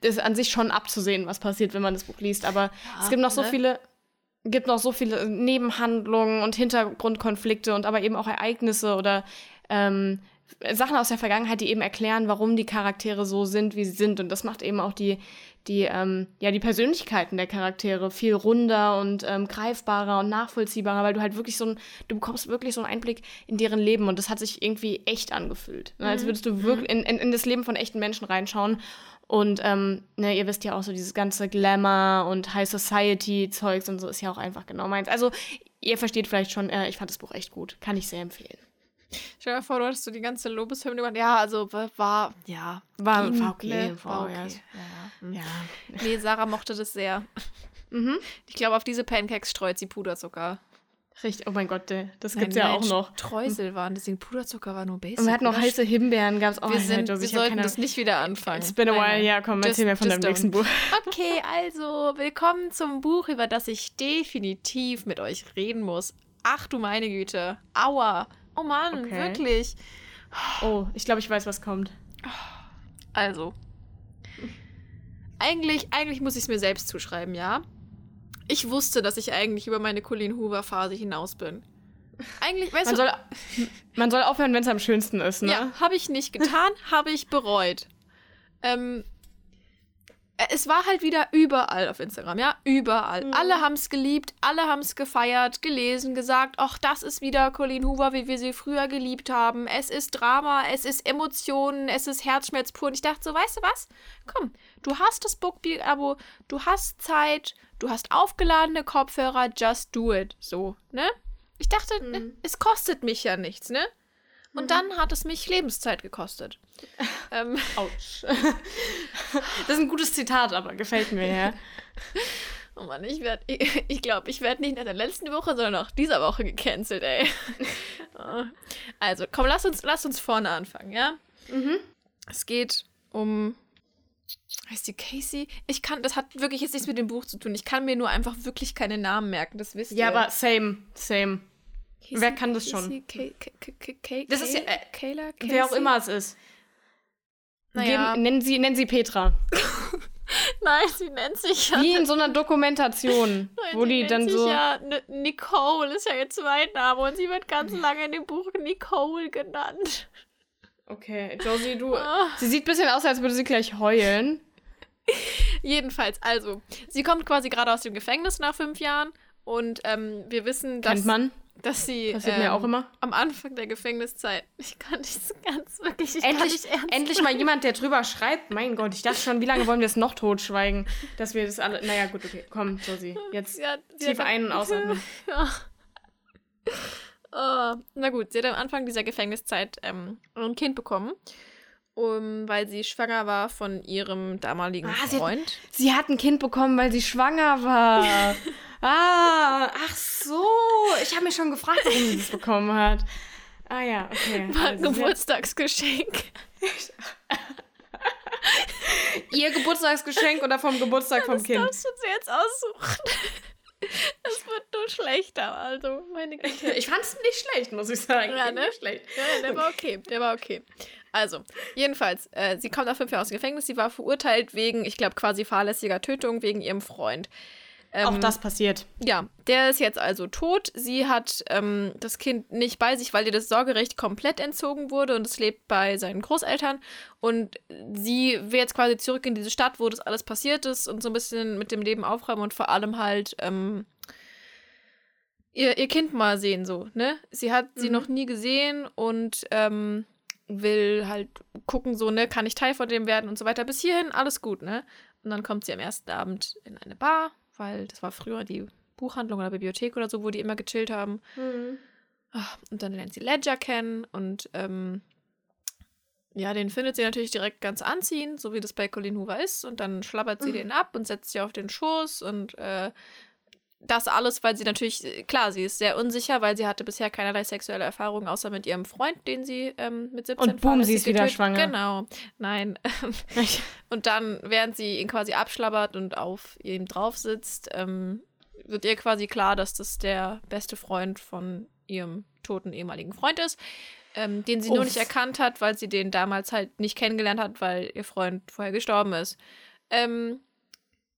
ist an sich schon abzusehen, was passiert, wenn man das Buch liest, aber es gibt noch so ne? viele gibt noch so viele Nebenhandlungen und Hintergrundkonflikte und aber eben auch Ereignisse oder ähm, Sachen aus der Vergangenheit, die eben erklären, warum die Charaktere so sind, wie sie sind. Und das macht eben auch die, die, ähm, ja, die Persönlichkeiten der Charaktere viel runder und ähm, greifbarer und nachvollziehbarer, weil du halt wirklich so ein, du bekommst wirklich so einen Einblick in deren Leben und das hat sich irgendwie echt angefühlt. Ne? Als würdest du wirklich in, in, in das Leben von echten Menschen reinschauen. Und ähm, ne, ihr wisst ja auch so, dieses ganze Glamour und High Society-Zeugs und so ist ja auch einfach genau meins. Also, ihr versteht vielleicht schon, äh, ich fand das Buch echt gut. Kann ich sehr empfehlen. Stell dir vor, du hattest so die ganze Lobeshymne gemacht. Ja, also war, ja. War, ging, war okay. ne? War, okay. Ja, ja. Ja. Nee, Sarah mochte das sehr. Mhm. Ich glaube, auf diese Pancakes streut sie Puderzucker. Richtig. Oh mein Gott, äh, das Nein, gibt's ja auch noch. Streusel waren, deswegen Puderzucker war nur basic. Und wir hatten noch heiße Himbeeren, gab's auch. Wir, sind, also wir sollten keine- das nicht wieder anfangen. It's been a while, nein. ja, komm, Just- erzähl mir von deinem nächsten don't. Buch. Okay, also willkommen zum Buch, über das ich definitiv mit euch reden muss. Ach du meine Güte. Aua. Oh Mann, Okay. wirklich. Oh, ich glaube, ich weiß, was kommt. Also. Eigentlich, eigentlich muss ich es mir selbst zuschreiben, ja. Ich wusste, dass ich eigentlich über meine Colleen Hoover-Phase hinaus bin. Eigentlich, weißt Man du, soll, man soll aufhören, wenn es am schönsten ist, ne? ja, habe ich nicht getan, habe ich bereut. Ähm, äh, es war halt wieder überall auf Instagram, ja, überall. Mhm. Alle haben es geliebt, alle haben es gefeiert, gelesen, gesagt, ach, das ist wieder Colleen Hoover, wie wir sie früher geliebt haben. Es ist Drama, es ist Emotionen, es ist Herzschmerz pur. Und ich dachte so, weißt du was? Komm, du hast das Bookbeat-Abo, du hast Zeit, du hast aufgeladene Kopfhörer, just do it. So, ne? Ich dachte, ne, es kostet mich ja nichts, ne? Und dann hat es mich Lebenszeit gekostet. ähm, Autsch. das ist ein gutes Zitat, aber gefällt mir, ja. oh Mann, ich werde, ich, glaube, ich werde nicht in der letzten Woche, sondern auch dieser Woche gecancelt, ey. Oh. also, komm, lass uns, lass uns vorne anfangen, ja? Es geht um. Heißt die Casey? Ich kann, das hat wirklich jetzt nichts mit dem Buch zu tun. Ich kann mir nur einfach wirklich keine Namen merken, das wisst Ja, ihr. aber same, same. Casey, wer kann das schon? Casey, Ka- Ka- Das ist ja, äh, Kayla, Wer auch Casey? immer es ist. Naja. Geben, nennen, Sie, nennen Sie Petra. Nein, sie nennt sich ja. Wie in so einer Dokumentation, Nein, wo die dann so. Ja, Nicole ist ja ihr Zweitname und sie wird ganz lange in dem Buch Nicole genannt. Okay, Josie, du. Ah. Sie sieht ein bisschen aus, als würde sie gleich heulen. Jedenfalls, also, sie kommt quasi gerade aus dem Gefängnis nach fünf Jahren und ähm, wir wissen, dass, Kennt man. dass sie Passiert ähm, mir auch immer. am Anfang der Gefängniszeit, ich kann nicht so ganz wirklich, ich kann Endlich, nicht ernst endlich mal jemand, der drüber schreibt. Mein Gott, ich dachte schon, wie lange wollen wir es noch totschweigen, dass wir das alle. Naja, gut, okay. Komm, Josie. Jetzt sie tief ein- und ausatmen. Ja. Oh, na gut, sie hat am Anfang dieser Gefängniszeit ähm, ein Kind bekommen, um, weil sie schwanger war von ihrem damaligen Ah, sie hat- Freund. Sie hat ein Kind bekommen, weil sie schwanger war. ah, ach so. Ich habe mich schon gefragt, warum sie das bekommen hat. Ah ja, okay. War ein Also, Geburtstagsgeschenk. ihr Geburtstagsgeschenk oder vom Geburtstag vom Das Kind? darfst du dir jetzt aussuchen. Es wird nur schlechter, also meine Güte. Ich fand es nicht schlecht, muss ich sagen. Ja, ne? Nicht schlecht. Ja, der war okay, der war okay. Also, jedenfalls, äh, sie kommt nach fünf Jahren aus dem Gefängnis, sie war verurteilt wegen, ich glaube, quasi fahrlässiger Tötung wegen ihrem Freund. Ähm, Auch das passiert. Ja, der ist jetzt also tot. Sie hat ähm, das Kind nicht bei sich, weil ihr das Sorgerecht komplett entzogen wurde und es lebt bei seinen Großeltern. Und sie will jetzt quasi zurück in diese Stadt, wo das alles passiert ist und so ein bisschen mit dem Leben aufräumen und vor allem halt ähm, ihr, ihr Kind mal sehen, so, ne? Sie hat sie Mhm. noch nie gesehen und ähm, will halt gucken, so, ne, kann ich Teil von dem werden und so weiter. Bis hierhin alles gut, ne? Und dann kommt sie am ersten Abend in eine Bar, weil das war früher die Buchhandlung oder Bibliothek oder so, wo die immer gechillt haben. Ach, Und dann lernt sie Ledger kennen und ähm, ja, den findet sie natürlich direkt ganz anziehend, so wie das bei Colleen Hoover ist. Und dann schlabbert sie Mhm. den ab und setzt sie auf den Schoß und äh, das alles, weil sie natürlich, äh, klar, sie ist sehr unsicher, weil sie hatte bisher keinerlei sexuelle Erfahrung, außer mit ihrem Freund, den sie ähm, mit 17 Und boom, sie ist wieder schwanger. Genau. Nein. und dann, während sie ihn quasi abschlabbert und auf ihm drauf sitzt, ähm, wird ihr quasi klar, dass das der beste Freund von ihrem toten ehemaligen Freund ist, ähm, den sie nur Uff. nicht erkannt hat, weil sie den damals halt nicht kennengelernt hat, weil ihr Freund vorher gestorben ist. Ähm,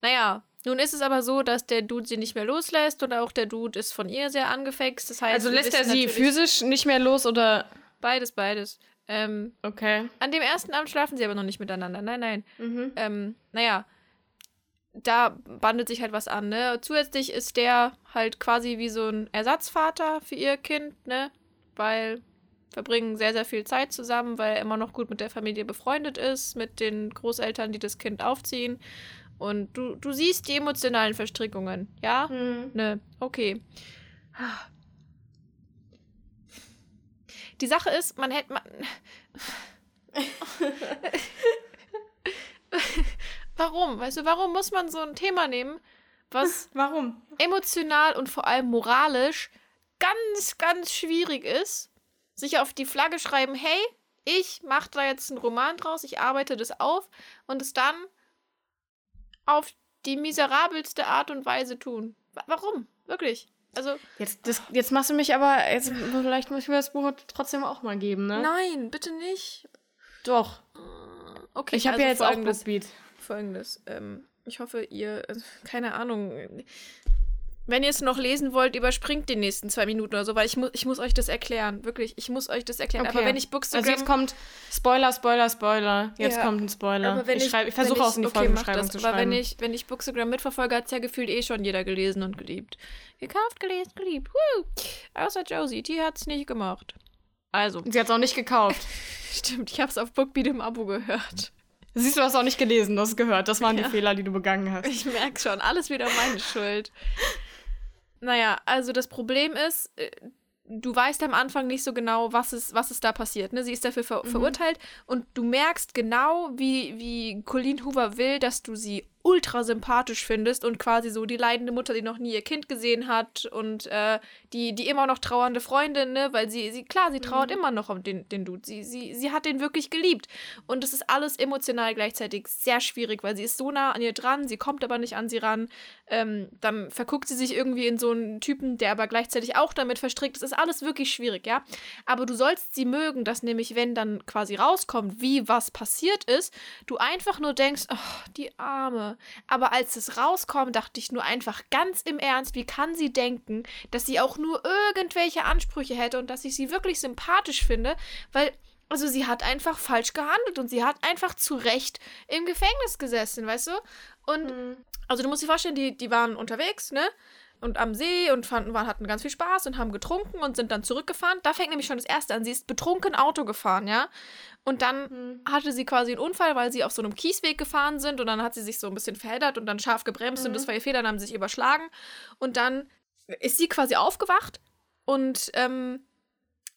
naja, nun ist es aber so, dass der Dude sie nicht mehr loslässt und auch der Dude ist von ihr sehr angefixt. Das heißt, Also lässt er sie physisch nicht mehr los oder. Beides, beides. Ähm, Okay. an dem ersten Abend schlafen sie aber noch nicht miteinander. Nein, nein. Mhm. ähm, naja, da bandelt sich halt was an, ne? Zusätzlich ist der halt quasi wie so ein Ersatzvater für ihr Kind, ne? Weil verbringen sehr, sehr viel Zeit zusammen, weil er immer noch gut mit der Familie befreundet ist, mit den Großeltern, die das Kind aufziehen. Und du, du siehst die emotionalen Verstrickungen, ja? Mhm. Ne, okay. Die Sache ist, man hätte man. warum? Weißt du, warum muss man so ein Thema nehmen, was Warum? emotional und vor allem moralisch ganz, ganz schwierig ist? Sich auf die Flagge schreiben, hey, ich mache da jetzt einen Roman draus, ich arbeite das auf und es dann auf die miserabelste Art und Weise tun. Wa- Warum? Wirklich? Also, Jetzt, das, jetzt machst du mich aber. Jetzt, vielleicht muss ich mir das Buch trotzdem auch mal geben, ne? nein, bitte nicht. Doch. Okay, Ich habe also ja jetzt auch folgendes, Bookbeat. folgendes. Ähm, ich hoffe, ihr, also, keine Ahnung, wenn ihr es noch lesen wollt, überspringt die nächsten zwei Minuten oder so, weil ich, mu ich muss euch das erklären. Wirklich, ich muss euch das erklären. Okay. Aber wenn ich Bookstagram... Also jetzt kommt Spoiler, Spoiler, Spoiler. Jetzt Ja. kommt ein Spoiler. aber wenn ich, ich wenn versuche auch in die okay, Folgenbeschreibung das, zu Aber schreiben. wenn ich, wenn ich Bookstagram mitverfolge, hat es ja gefühlt eh schon jeder gelesen und geliebt. Gekauft, gelesen, geliebt. Woo! Außer Josie, die hat es nicht gemacht. Also, Sie hat es auch nicht gekauft. stimmt, ich habe es auf Bookbeat im Abo gehört. Siehst du, hast auch nicht gelesen, du hast gehört. Das waren Ja. die Fehler, die du begangen hast. Ich merke schon, alles wieder meine Schuld. Naja, also das Problem ist, äh, du weißt am Anfang nicht so genau, was ist, was ist da passiert. Ne? Sie ist dafür ver verurteilt und du merkst genau, wie, wie Colleen Hoover will, dass du sie ultra sympathisch findest und quasi so die leidende Mutter, die noch nie ihr Kind gesehen hat und äh, die, die immer noch trauernde Freundin, ne? weil sie, sie klar, sie trauert immer noch um den, den Dude. Sie, sie, sie hat den wirklich geliebt. Und es ist alles emotional gleichzeitig sehr schwierig, weil sie ist so nah an ihr dran, sie kommt aber nicht an sie ran. Ähm, dann verguckt sie sich irgendwie in so einen Typen, der aber gleichzeitig auch damit verstrickt ist. Es ist alles wirklich schwierig, ja. Aber du sollst sie mögen, dass nämlich, wenn dann quasi rauskommt, wie was passiert ist, du einfach nur denkst, oh, die Arme. Aber als es rauskommt, dachte ich nur einfach ganz im Ernst, wie kann sie denken, dass sie auch nur irgendwelche Ansprüche hätte und dass ich sie wirklich sympathisch finde, weil also sie hat einfach falsch gehandelt und sie hat einfach zu Recht im Gefängnis gesessen, weißt du? Und also du musst dir vorstellen, die, die waren unterwegs, ne? Und am See und fanden, waren, hatten ganz viel Spaß und haben getrunken und sind dann zurückgefahren. Da fängt nämlich schon das erste an. Sie ist betrunken Auto gefahren, ja? Und dann hatte sie quasi einen Unfall, weil sie auf so einem Kiesweg gefahren sind und dann hat sie sich so ein bisschen verheddert und dann scharf gebremst und das war ihr Fehler, dann haben sie sich überschlagen. Und dann ist sie quasi aufgewacht und ähm,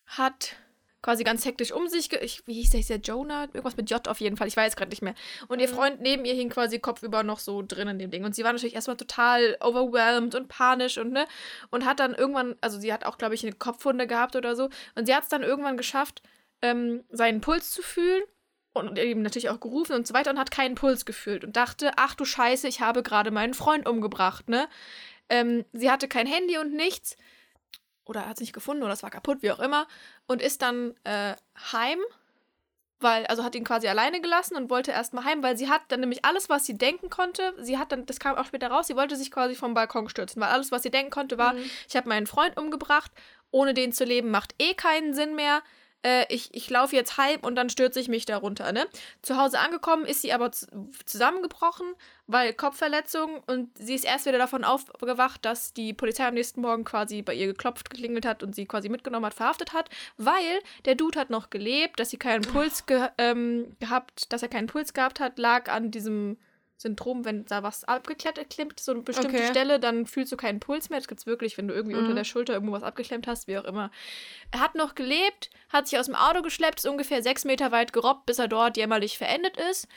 hat quasi ganz hektisch um sich, ge ich, wie hieß der, hieß der Jonah? Irgendwas mit J auf jeden Fall, ich weiß gerade nicht mehr. Und ihr Freund neben ihr hing quasi kopfüber noch so drin in dem Ding. Und sie war natürlich erstmal total overwhelmed und panisch und ne, und hat dann irgendwann, also sie hat auch, glaube ich, eine Kopfwunde gehabt oder so. Und sie hat es dann irgendwann geschafft, ähm, seinen Puls zu fühlen und eben natürlich auch gerufen und so weiter und hat keinen Puls gefühlt und dachte, ach du Scheiße, ich habe gerade meinen Freund umgebracht, ne? Ähm, sie hatte kein Handy und nichts oder hat es nicht gefunden oder es war kaputt, wie auch immer und ist dann äh, heim, weil, also hat ihn quasi alleine gelassen und wollte erstmal heim, weil sie hat dann nämlich alles, was sie denken konnte, sie hat dann, das kam auch später raus, sie wollte sich quasi vom Balkon stürzen, weil alles, was sie denken konnte, war, ich habe meinen Freund umgebracht, ohne den zu leben macht eh keinen Sinn mehr. Äh, ich ich laufe jetzt halb und dann stürze ich mich da runter. Ne? Zu Hause angekommen ist sie aber zusammengebrochen, weil Kopfverletzung und sie ist erst wieder davon aufgewacht, dass die Polizei am nächsten Morgen quasi bei ihr geklopft, geklingelt hat und sie quasi mitgenommen hat, verhaftet hat, weil der Dude hat noch gelebt, dass sie keinen Puls ge ähm, gehabt, dass er keinen Puls gehabt hat, lag an diesem Syndrom, wenn da was abgeklemmt so eine bestimmte Okay. Stelle, dann fühlst du keinen Puls mehr. Das gibt's wirklich, wenn du irgendwie Mhm. unter der Schulter irgendwo was abgeklemmt hast, wie auch immer. Er hat noch gelebt, hat sich aus dem Auto geschleppt, ist ungefähr sechs Meter weit gerobbt, bis er dort jämmerlich verendet ist.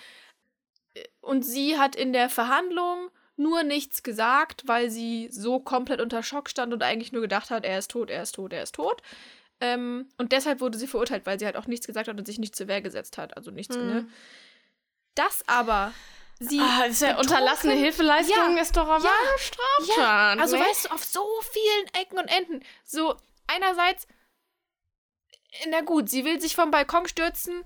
Und sie hat in der Verhandlung nur nichts gesagt, weil sie so komplett unter Schock stand und eigentlich nur gedacht hat, er ist tot, er ist tot, er ist tot. Ähm, und deshalb wurde sie verurteilt, weil sie halt auch nichts gesagt hat und sich nicht zur Wehr gesetzt hat. Also nichts, Mhm. ne? Das aber, sie. Ah, das ist ja unterlassene Hilfeleistung Ja, ist doch aber ja, eine Straftat. Also ne? weißt du, auf so vielen Ecken und Enden. So, einerseits, na gut, sie will sich vom Balkon stürzen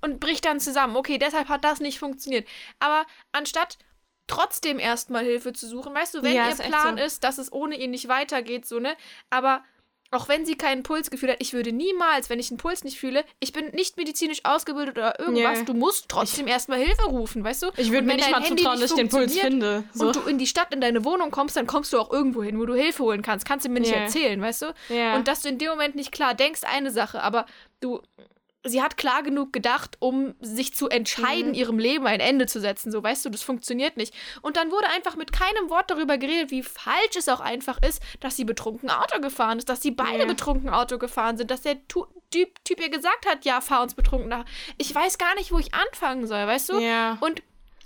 und bricht dann zusammen. Okay, deshalb hat das nicht funktioniert. Aber anstatt trotzdem erstmal Hilfe zu suchen, weißt du, wenn Ja, ihr ist Plan so. ist, dass es ohne ihn nicht weitergeht, so, ne? Aber auch wenn sie keinen Pulsgefühl hat, ich würde niemals, wenn ich einen Puls nicht fühle, ich bin nicht medizinisch ausgebildet oder irgendwas, Nee. du musst trotzdem erstmal Hilfe rufen, weißt du? ich würde mir nicht mal Handy zutrauen, dass ich den Puls finde. So. und du in die Stadt, in deine Wohnung kommst, dann kommst du auch irgendwo hin, wo du Hilfe holen kannst. Kannst du mir nicht Ja. erzählen, weißt du? Ja. Und dass du in dem Moment nicht klar denkst, eine Sache, aber du. Sie hat klar genug gedacht, um sich zu entscheiden, Mhm. ihrem Leben ein Ende zu setzen. So, weißt du, das funktioniert nicht. Und dann wurde einfach mit keinem Wort darüber geredet, wie falsch es auch einfach ist, dass sie betrunken Auto gefahren ist, dass sie beide Ja. betrunken Auto gefahren sind, dass der tu typ, typ ihr gesagt hat, ja, fahr uns betrunken nach. Ich weiß gar nicht, wo ich anfangen soll, weißt du? ja. Und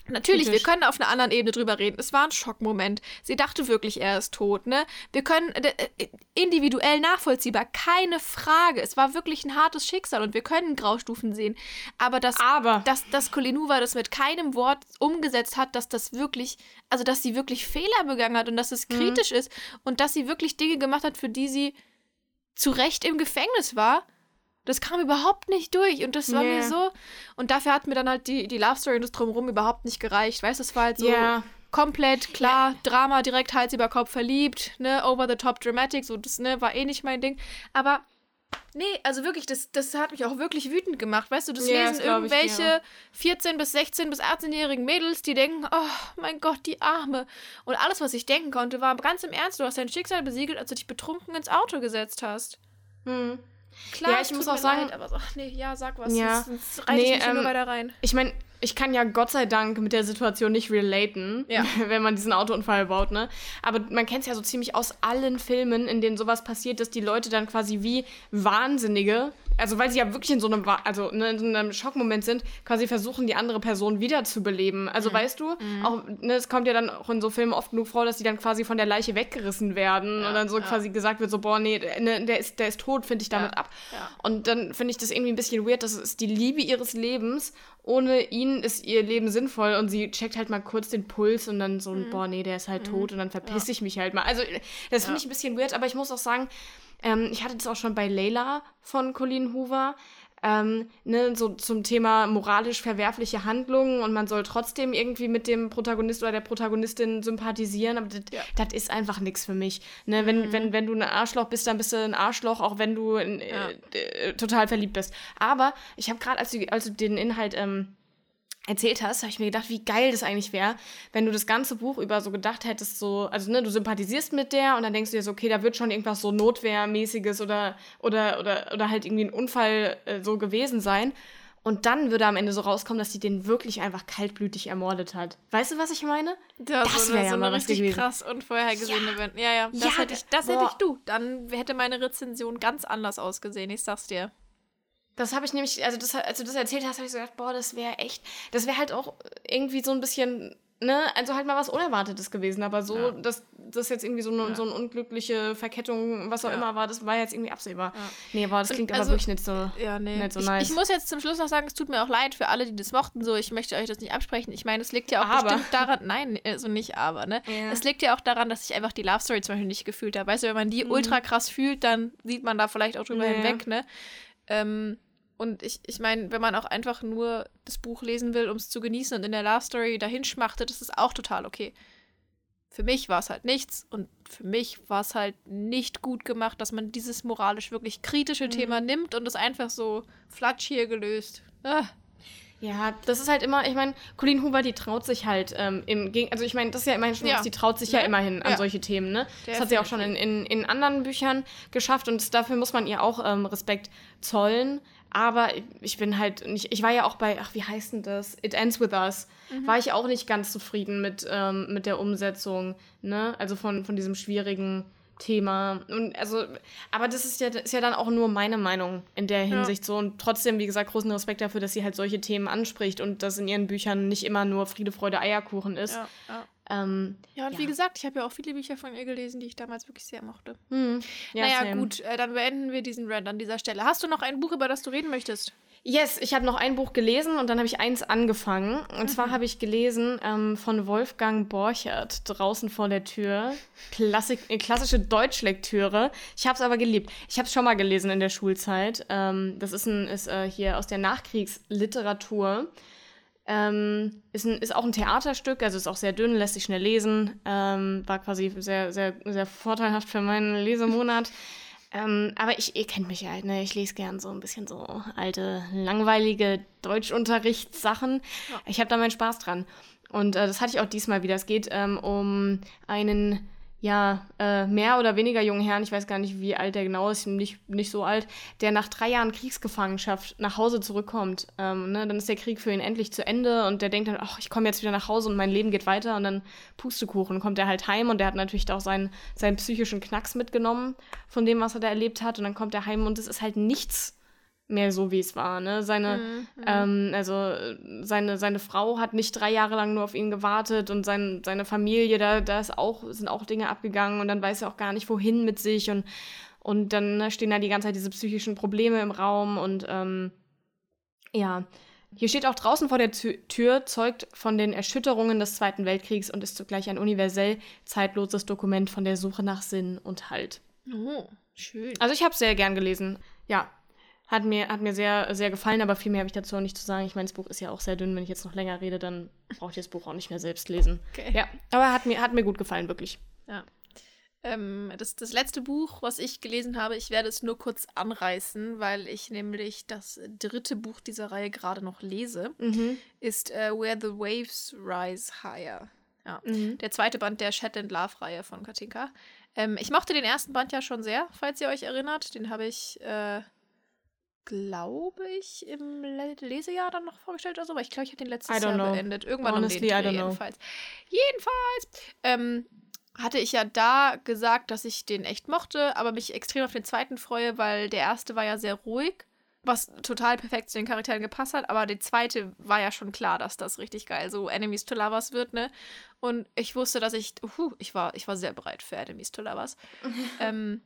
natürlich, wir können auf einer anderen Ebene drüber reden. Es war ein Schockmoment. Sie dachte wirklich, er ist tot, ne? Wir können äh, individuell nachvollziehbar, keine Frage. Es war wirklich ein hartes Schicksal und wir können Graustufen sehen. Aber dass, Aber- dass, dass Kolinuva das mit keinem Wort umgesetzt hat, dass das wirklich, also dass sie wirklich Fehler begangen hat und dass es Mhm. kritisch ist und dass sie wirklich Dinge gemacht hat, für die sie zu Recht im Gefängnis war. Das kam überhaupt nicht durch und das war Nee. mir so. Und dafür hat mir dann halt die, die Love Story und das Drumherum überhaupt nicht gereicht. Weißt du, es war halt so Ja. komplett klar, Drama, direkt Hals über Kopf verliebt, ne, over the top dramatic, so das, ne, war eh nicht mein Ding. Aber nee, also wirklich, das, das hat mich auch wirklich wütend gemacht. Weißt du, das Ja, lesen das glaub ich irgendwelche 14 bis 16 bis 18-jährigen Mädels, die denken, oh mein Gott, die Arme. Und alles, was ich denken konnte, war ganz im Ernst, du hast dein Schicksal besiegelt, als du dich betrunken ins Auto gesetzt hast. Hm. Klar, Ja, ich muss auch sagen- leid, aber so, ach nee, ja, sag was. Ja. Sonst, sonst Nee, ich mich hier nur ähm, weiter rein. Ich meine, ich kann ja Gott sei Dank mit der Situation nicht relaten, Ja. wenn man diesen Autounfall baut, ne? Aber man kennt es ja so ziemlich aus allen Filmen, in denen sowas passiert, dass die Leute dann quasi wie Wahnsinnige, also weil sie ja wirklich in so einem, also ne, in so einem Schockmoment sind, quasi versuchen, die andere Person wiederzubeleben. Also Mhm. weißt du, auch, ne, es kommt ja dann auch in so Filmen oft genug vor, dass die dann quasi von der Leiche weggerissen werden und dann so quasi gesagt wird, so, boah, nee, ne, der, ist, der ist tot, finde ich damit Ja. ab. Ja. Und dann finde ich das irgendwie ein bisschen weird, das ist die Liebe ihres Lebens. Ohne ihn ist ihr Leben sinnvoll und sie checkt halt mal kurz den Puls und dann so, Mhm. boah, nee, der ist halt tot und dann verpiss ich mich halt mal. Also, das finde Ja. ich ein bisschen weird, aber ich muss auch sagen, ähm, ich hatte das auch schon bei Layla von Colleen Hoover. Ähm, ne, so zum Thema moralisch verwerfliche Handlungen und man soll trotzdem irgendwie mit dem Protagonist oder der Protagonistin sympathisieren, aber das Ja. ist einfach nichts für mich. Ne, wenn, wenn, wenn du ein Arschloch bist, dann bist du ein Arschloch, auch wenn du Ja. äh, äh, total verliebt bist. Aber ich habe gerade, als du, als du den Inhalt ähm, erzählt hast, habe ich mir gedacht, wie geil das eigentlich wäre, wenn du das ganze Buch über so gedacht hättest, so, also ne, du sympathisierst mit der und dann denkst du dir so, okay, da wird schon irgendwas so Notwehrmäßiges oder, oder, oder, oder halt irgendwie ein Unfall äh, so gewesen sein. Und dann würde am Ende so rauskommen, dass sie den wirklich einfach kaltblütig ermordet hat. Weißt du, was ich meine? Das so wär eine, ja so mal eine richtig gewesen. krass unvorhergesehene Ja. Event. Ja, ja, das, Ja, hätte, ich, das hätte ich du. Dann hätte meine Rezension ganz anders ausgesehen, ich sag's dir. Das habe ich nämlich, also das, als du das erzählt hast, habe ich so gedacht, boah, das wäre echt, das wäre halt auch irgendwie so ein bisschen, ne, also halt mal was Unerwartetes gewesen, aber so, Ja. dass das jetzt irgendwie so eine, Ja. so eine unglückliche Verkettung, was auch Ja. immer war, das war jetzt irgendwie absehbar. Ja. Nee, boah, das klingt also- aber wirklich nicht so. Ja, nee. Nicht so ich, nice. ich muss jetzt zum Schluss noch sagen, es tut mir auch leid für alle, die das mochten. So, ich möchte euch das nicht absprechen. Ich meine, es liegt ja auch Aber. bestimmt daran, nein, also nicht aber, ne? Es liegt ja auch daran, dass ich einfach die Love Story zum Beispiel nicht gefühlt habe. Weißt du, wenn man die ultra krass fühlt, dann sieht man da vielleicht auch drüber Ja. hinweg, ne? Ähm, und ich, ich meine, wenn man auch einfach nur das Buch lesen will, um es zu genießen und in der Love Story dahin schmachtet, das ist auch total okay. Für mich war es halt nichts und für mich war es halt nicht gut gemacht, dass man dieses moralisch wirklich kritische Thema nimmt und es einfach so flatsch hier gelöst. Ah, Ja, das ist halt immer, ich meine, Colleen Hoover, die traut sich halt ähm, im Gegen also ich meine, das ist ja immerhin schon, Ja. was, die traut sich ja, Ja. immerhin an Ja. solche Themen, ne? Das hat sie auch schon in, in, in anderen Büchern geschafft und dafür muss man ihr auch ähm, Respekt zollen. Aber ich bin halt nicht, ich war ja auch bei, ach, wie heißt denn das? It Ends With Us. War ich auch nicht ganz zufrieden mit, ähm, mit der Umsetzung, ne? Also von, von diesem schwierigen Thema. Und also, aber das ist ja, ist ja dann auch nur meine Meinung in der Hinsicht so. Und trotzdem, wie gesagt, großen Respekt dafür, dass sie halt solche Themen anspricht und dass in ihren Büchern nicht immer nur Friede, Freude, Eierkuchen ist. Ja, ja. Ähm, ja und Ja. wie gesagt, ich habe ja auch viele Bücher von ihr gelesen, die ich damals wirklich sehr mochte. hm, ja, naja, same. gut, äh, dann beenden wir diesen Rant an dieser Stelle. Hast du noch ein Buch, über das du reden möchtest? Yes, ich habe noch ein Buch gelesen und dann habe ich eins angefangen. Und Mhm. zwar habe ich gelesen ähm, von Wolfgang Borchert, Draußen vor der Tür. Klassik, äh, klassische Deutschlektüre. Ich habe es aber geliebt. Ich habe es schon mal gelesen in der Schulzeit. Ähm, das ist, ein, ist äh, hier aus der Nachkriegsliteratur. Ähm, ist, ein, ist auch ein Theaterstück, also ist auch sehr dünn, lässt sich schnell lesen. Ähm, war quasi sehr, sehr, sehr vorteilhaft für meinen Lesemonat. Ähm, aber ich, ihr kennt mich ja, ne? Ich lese gern so ein bisschen so alte, langweilige Deutschunterrichtssachen. Ich habe da meinen Spaß dran. Und äh, das hatte ich auch diesmal wieder. Es geht ähm, um einen, ja, äh, mehr oder weniger jungen Herrn, ich weiß gar nicht, wie alt der genau ist, nicht, nicht so alt, der nach drei Jahren Kriegsgefangenschaft nach Hause zurückkommt. Ähm, ne? Dann ist der Krieg für ihn endlich zu Ende und der denkt dann, ach, ich komme jetzt wieder nach Hause und mein Leben geht weiter. Und dann Pustekuchen kommt er halt heim und der hat natürlich auch seinen, seinen psychischen Knacks mitgenommen von dem, was er da erlebt hat. Und dann kommt er heim und es ist halt nichts mehr so, wie es war. Ne? Seine, ähm, also seine, seine Frau hat nicht drei Jahre lang nur auf ihn gewartet und sein, seine Familie, da, da ist auch, sind auch Dinge abgegangen und dann weiß er auch gar nicht, wohin mit sich und, und dann ne, stehen da die ganze Zeit diese psychischen Probleme im Raum und ähm, ja. Hier steht auch draußen vor der Tü Tür, zeugt von den Erschütterungen des Zweiten Weltkriegs und ist zugleich ein universell zeitloses Dokument von der Suche nach Sinn und Halt. Oh, schön. Also ich habe es sehr gern gelesen. Ja, hat mir, hat mir sehr, sehr gefallen, aber viel mehr habe ich dazu auch nicht zu sagen. Ich meine, das Buch ist ja auch sehr dünn. Wenn ich jetzt noch länger rede, dann brauche ich das Buch auch nicht mehr selbst lesen. Okay. Ja, aber hat mir, hat mir gut gefallen, wirklich. Ja. Ähm, das, das letzte Buch, was ich gelesen habe, ich werde es nur kurz anreißen, weil ich nämlich das dritte Buch dieser Reihe gerade noch lese, Mhm. ist äh, Where the Waves Rise Higher. Ja. Mhm. Der zweite Band der Shatland Love-Reihe von Katinka. Ähm, ich mochte den ersten Band ja schon sehr, falls ihr euch erinnert. Den habe ich, äh, glaube ich, im Le Lesejahr dann noch vorgestellt oder so, aber ich glaube, ich habe den letztes don't Jahr know. beendet. Irgendwann Honestly, um den Dreh jedenfalls. Jedenfalls ähm, hatte ich ja da gesagt, dass ich den echt mochte, aber mich extrem auf den zweiten freue, weil der erste war ja sehr ruhig, was total perfekt zu den Charakteren gepasst hat, aber der zweite war ja schon klar, dass das richtig geil so Enemies to Lovers wird, ne? Und ich wusste, dass ich, uh, ich war, ich war sehr bereit für Enemies to Lovers. ähm,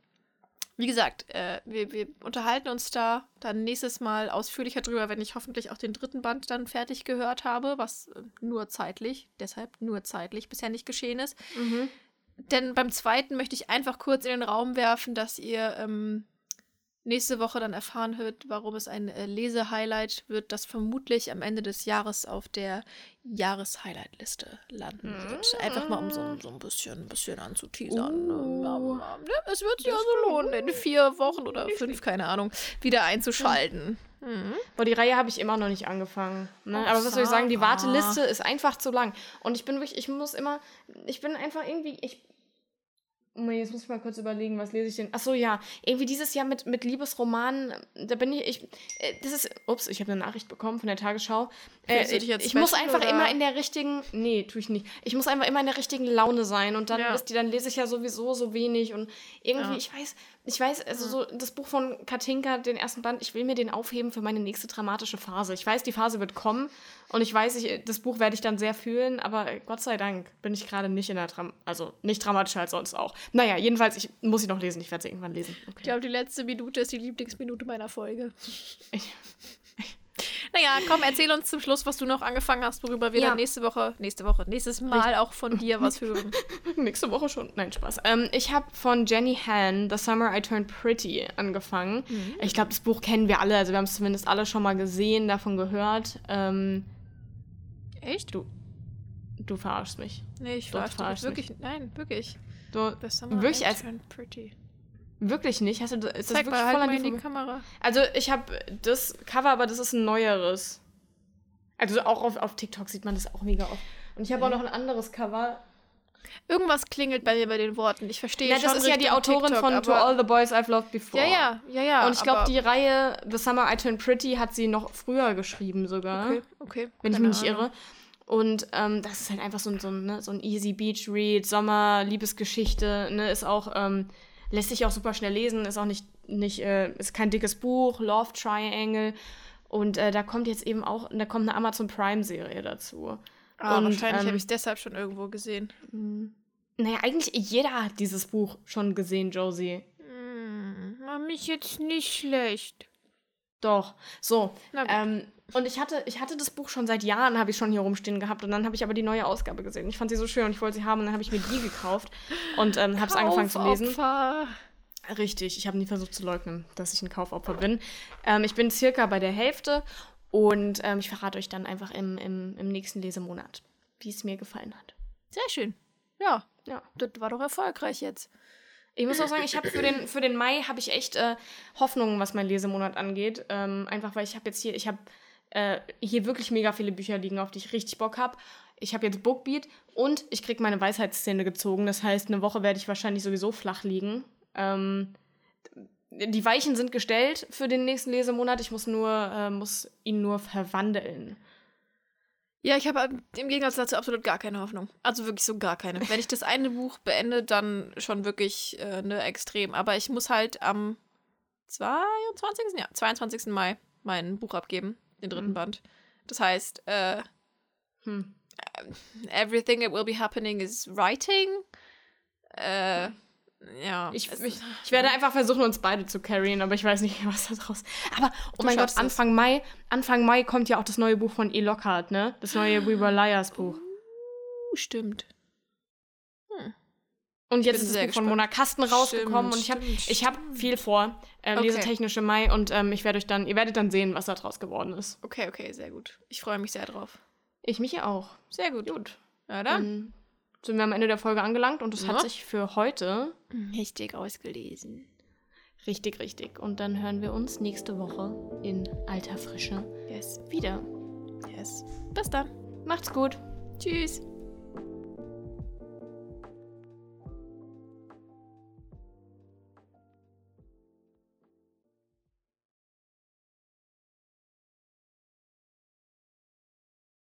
wie gesagt, äh, wir, wir unterhalten uns da dann nächstes Mal ausführlicher drüber, wenn ich hoffentlich auch den dritten Band dann fertig gehört habe, was äh, nur zeitlich, deshalb nur zeitlich bisher nicht geschehen ist. Mhm. Denn beim zweiten möchte ich einfach kurz in den Raum werfen, dass ihr ähm, nächste Woche dann erfahren wird, warum es ein äh, Lesehighlight wird, das vermutlich am Ende des Jahres auf der Jahreshighlight-Liste landen wird. Einfach mal um so, so ein bisschen, ein bisschen anzuteasern. Uh. Ähm, ähm, ne? Es wird sich also lohnen, in vier Wochen oder fünf, keine Ahnung, wieder einzuschalten. Mhm. Boah, die Reihe habe ich immer noch nicht angefangen. Ne? Och, Aber was soll ich sagen, die. Warteliste ist einfach zu lang. Und ich bin wirklich, ich muss immer, ich bin einfach irgendwie, ich. Jetzt muss ich mal kurz überlegen, was lese ich denn? Ach so, ja. Irgendwie dieses Jahr mit, mit Liebesromanen, da bin ich, ich, äh, das ist, ups, ich habe eine Nachricht bekommen von der Tagesschau. Äh, ich ich muss einfach oder? immer in der richtigen, nee, tue ich nicht. Ich muss einfach immer in der richtigen Laune sein und dann Ja. ist die, dann lese ich ja sowieso so wenig und irgendwie, Ja. ich weiß, ich weiß, also so das Buch von Katinka, den ersten Band, ich will mir den aufheben für meine nächste dramatische Phase. Ich weiß, die Phase wird kommen und ich weiß, ich, das Buch werde ich dann sehr fühlen, aber Gott sei Dank bin ich gerade nicht in der Dram also nicht dramatischer als sonst auch. Naja, jedenfalls, ich muss sie noch lesen, ich werde sie irgendwann lesen. Ich Okay. glaube, die letzte Minute ist die Lieblingsminute meiner Folge. Ich- Naja, komm, erzähl uns zum Schluss, was du noch angefangen hast, worüber wir Ja. dann nächste Woche, nächste Woche, nächstes Mal auch von dir was hören. Nächste Woche schon. Nein, Spaß. Ähm, ich habe von Jenny Han The Summer I Turned Pretty angefangen. Ich glaube, das Buch kennen wir alle. Also wir haben es zumindest alle schon mal gesehen, davon gehört. Ähm, Echt? du, du verarschst mich. Nee, ich verarsch verarsch wirklich. Nein, wirklich. Du, The summer Wirklich I als- turned pretty. Wirklich nicht? Hast du, ist das Zeig wirklich mal, halt voll an dir in die vorbei- Kamera. Also ich habe das Cover, aber das ist ein neueres. Also auch auf, auf TikTok sieht man das auch mega oft. Und ich habe auch noch ein anderes Cover. Irgendwas klingelt bei mir bei den Worten. Ich verstehe Ja, das ist ja die Autorin TikTok, von To All the Boys I've Loved Before. Ja, ja, ja, ja. Und ich glaube, die Reihe The Summer I Turned Pretty hat sie noch früher geschrieben sogar. Okay, okay. wenn ich mich nicht irre. Und ähm, das ist halt einfach so ein, so ein, ne, so ein easy Beach Read, Sommer, Liebesgeschichte, ne, ist auch, ähm, lässt sich auch super schnell lesen, ist auch nicht, nicht äh, ist kein dickes Buch, Love Triangle. Und äh, da kommt jetzt eben auch, da kommt eine Amazon Prime-Serie dazu. Ah, Und, wahrscheinlich ähm, habe ich es deshalb schon irgendwo gesehen. Naja, eigentlich jeder hat dieses Buch schon gesehen, Josie. Mach mich jetzt nicht schlecht. Doch. So. Ähm, und ich hatte, ich hatte das Buch schon seit Jahren, habe ich schon hier rumstehen gehabt. Und dann habe ich aber die neue Ausgabe gesehen. Ich fand sie so schön und ich wollte sie haben. Und dann habe ich mir die gekauft und ähm, habe es angefangen zu lesen. Richtig, ich habe nie versucht zu leugnen, dass ich ein Kaufopfer bin. Ähm, ich bin circa bei der Hälfte und ähm, ich verrate euch dann einfach im, im, im nächsten Lesemonat, wie es mir gefallen hat. Sehr schön. Ja, Ja. das war doch erfolgreich jetzt. Ich muss auch sagen, ich habe für den, für den Mai habe ich echt äh, Hoffnungen, was mein Lesemonat angeht. Ähm, einfach weil ich habe jetzt hier, ich habe äh, hier wirklich mega viele Bücher liegen, auf die ich richtig Bock habe. Ich habe jetzt Bookbeat und ich kriege meine Weisheitsszene gezogen. Das heißt, eine Woche werde ich wahrscheinlich sowieso flach liegen. Ähm, die Weichen sind gestellt für den nächsten Lesemonat. Ich muss nur, äh, muss ihn nur verwandeln. Ja, ich habe im Gegensatz dazu absolut gar keine Hoffnung. Also wirklich so gar keine. Wenn ich das eine Buch beende, dann schon wirklich äh, ne, extrem. Aber ich muss halt am 22. Ja, 22. Mai mein Buch abgeben, den dritten Mhm. Band. Das heißt, äh, Hm. everything that will be happening is writing. Äh, ja. Ich, ich, ich werde einfach versuchen, uns beide zu carryen, aber ich weiß nicht, was da draus. Aber, oh mein Gott, es. Anfang Mai, Anfang Mai kommt ja auch das neue Buch von E. Lockhart, ne? Das neue We Were Liars Buch. Uh, stimmt. Und jetzt ist das Buch von. Mona Kasten rausgekommen Stimmt, und ich habe ich hab viel vor, äh, Okay. lesetechnisch im Mai und ähm, ich werde euch dann, ihr werdet dann sehen, was da draus geworden ist. Okay, okay, sehr gut. Ich freue mich sehr drauf. Ich mich ja auch. Sehr gut. Gut. Ja, dann. Dann sind wir am Ende der Folge angelangt und es Ja. hat sich für heute Richtig ausgelesen. richtig, richtig. Und dann hören wir uns nächste Woche in alter Frische Yes. wieder. Yes. Bis dann. Macht's gut. Tschüss.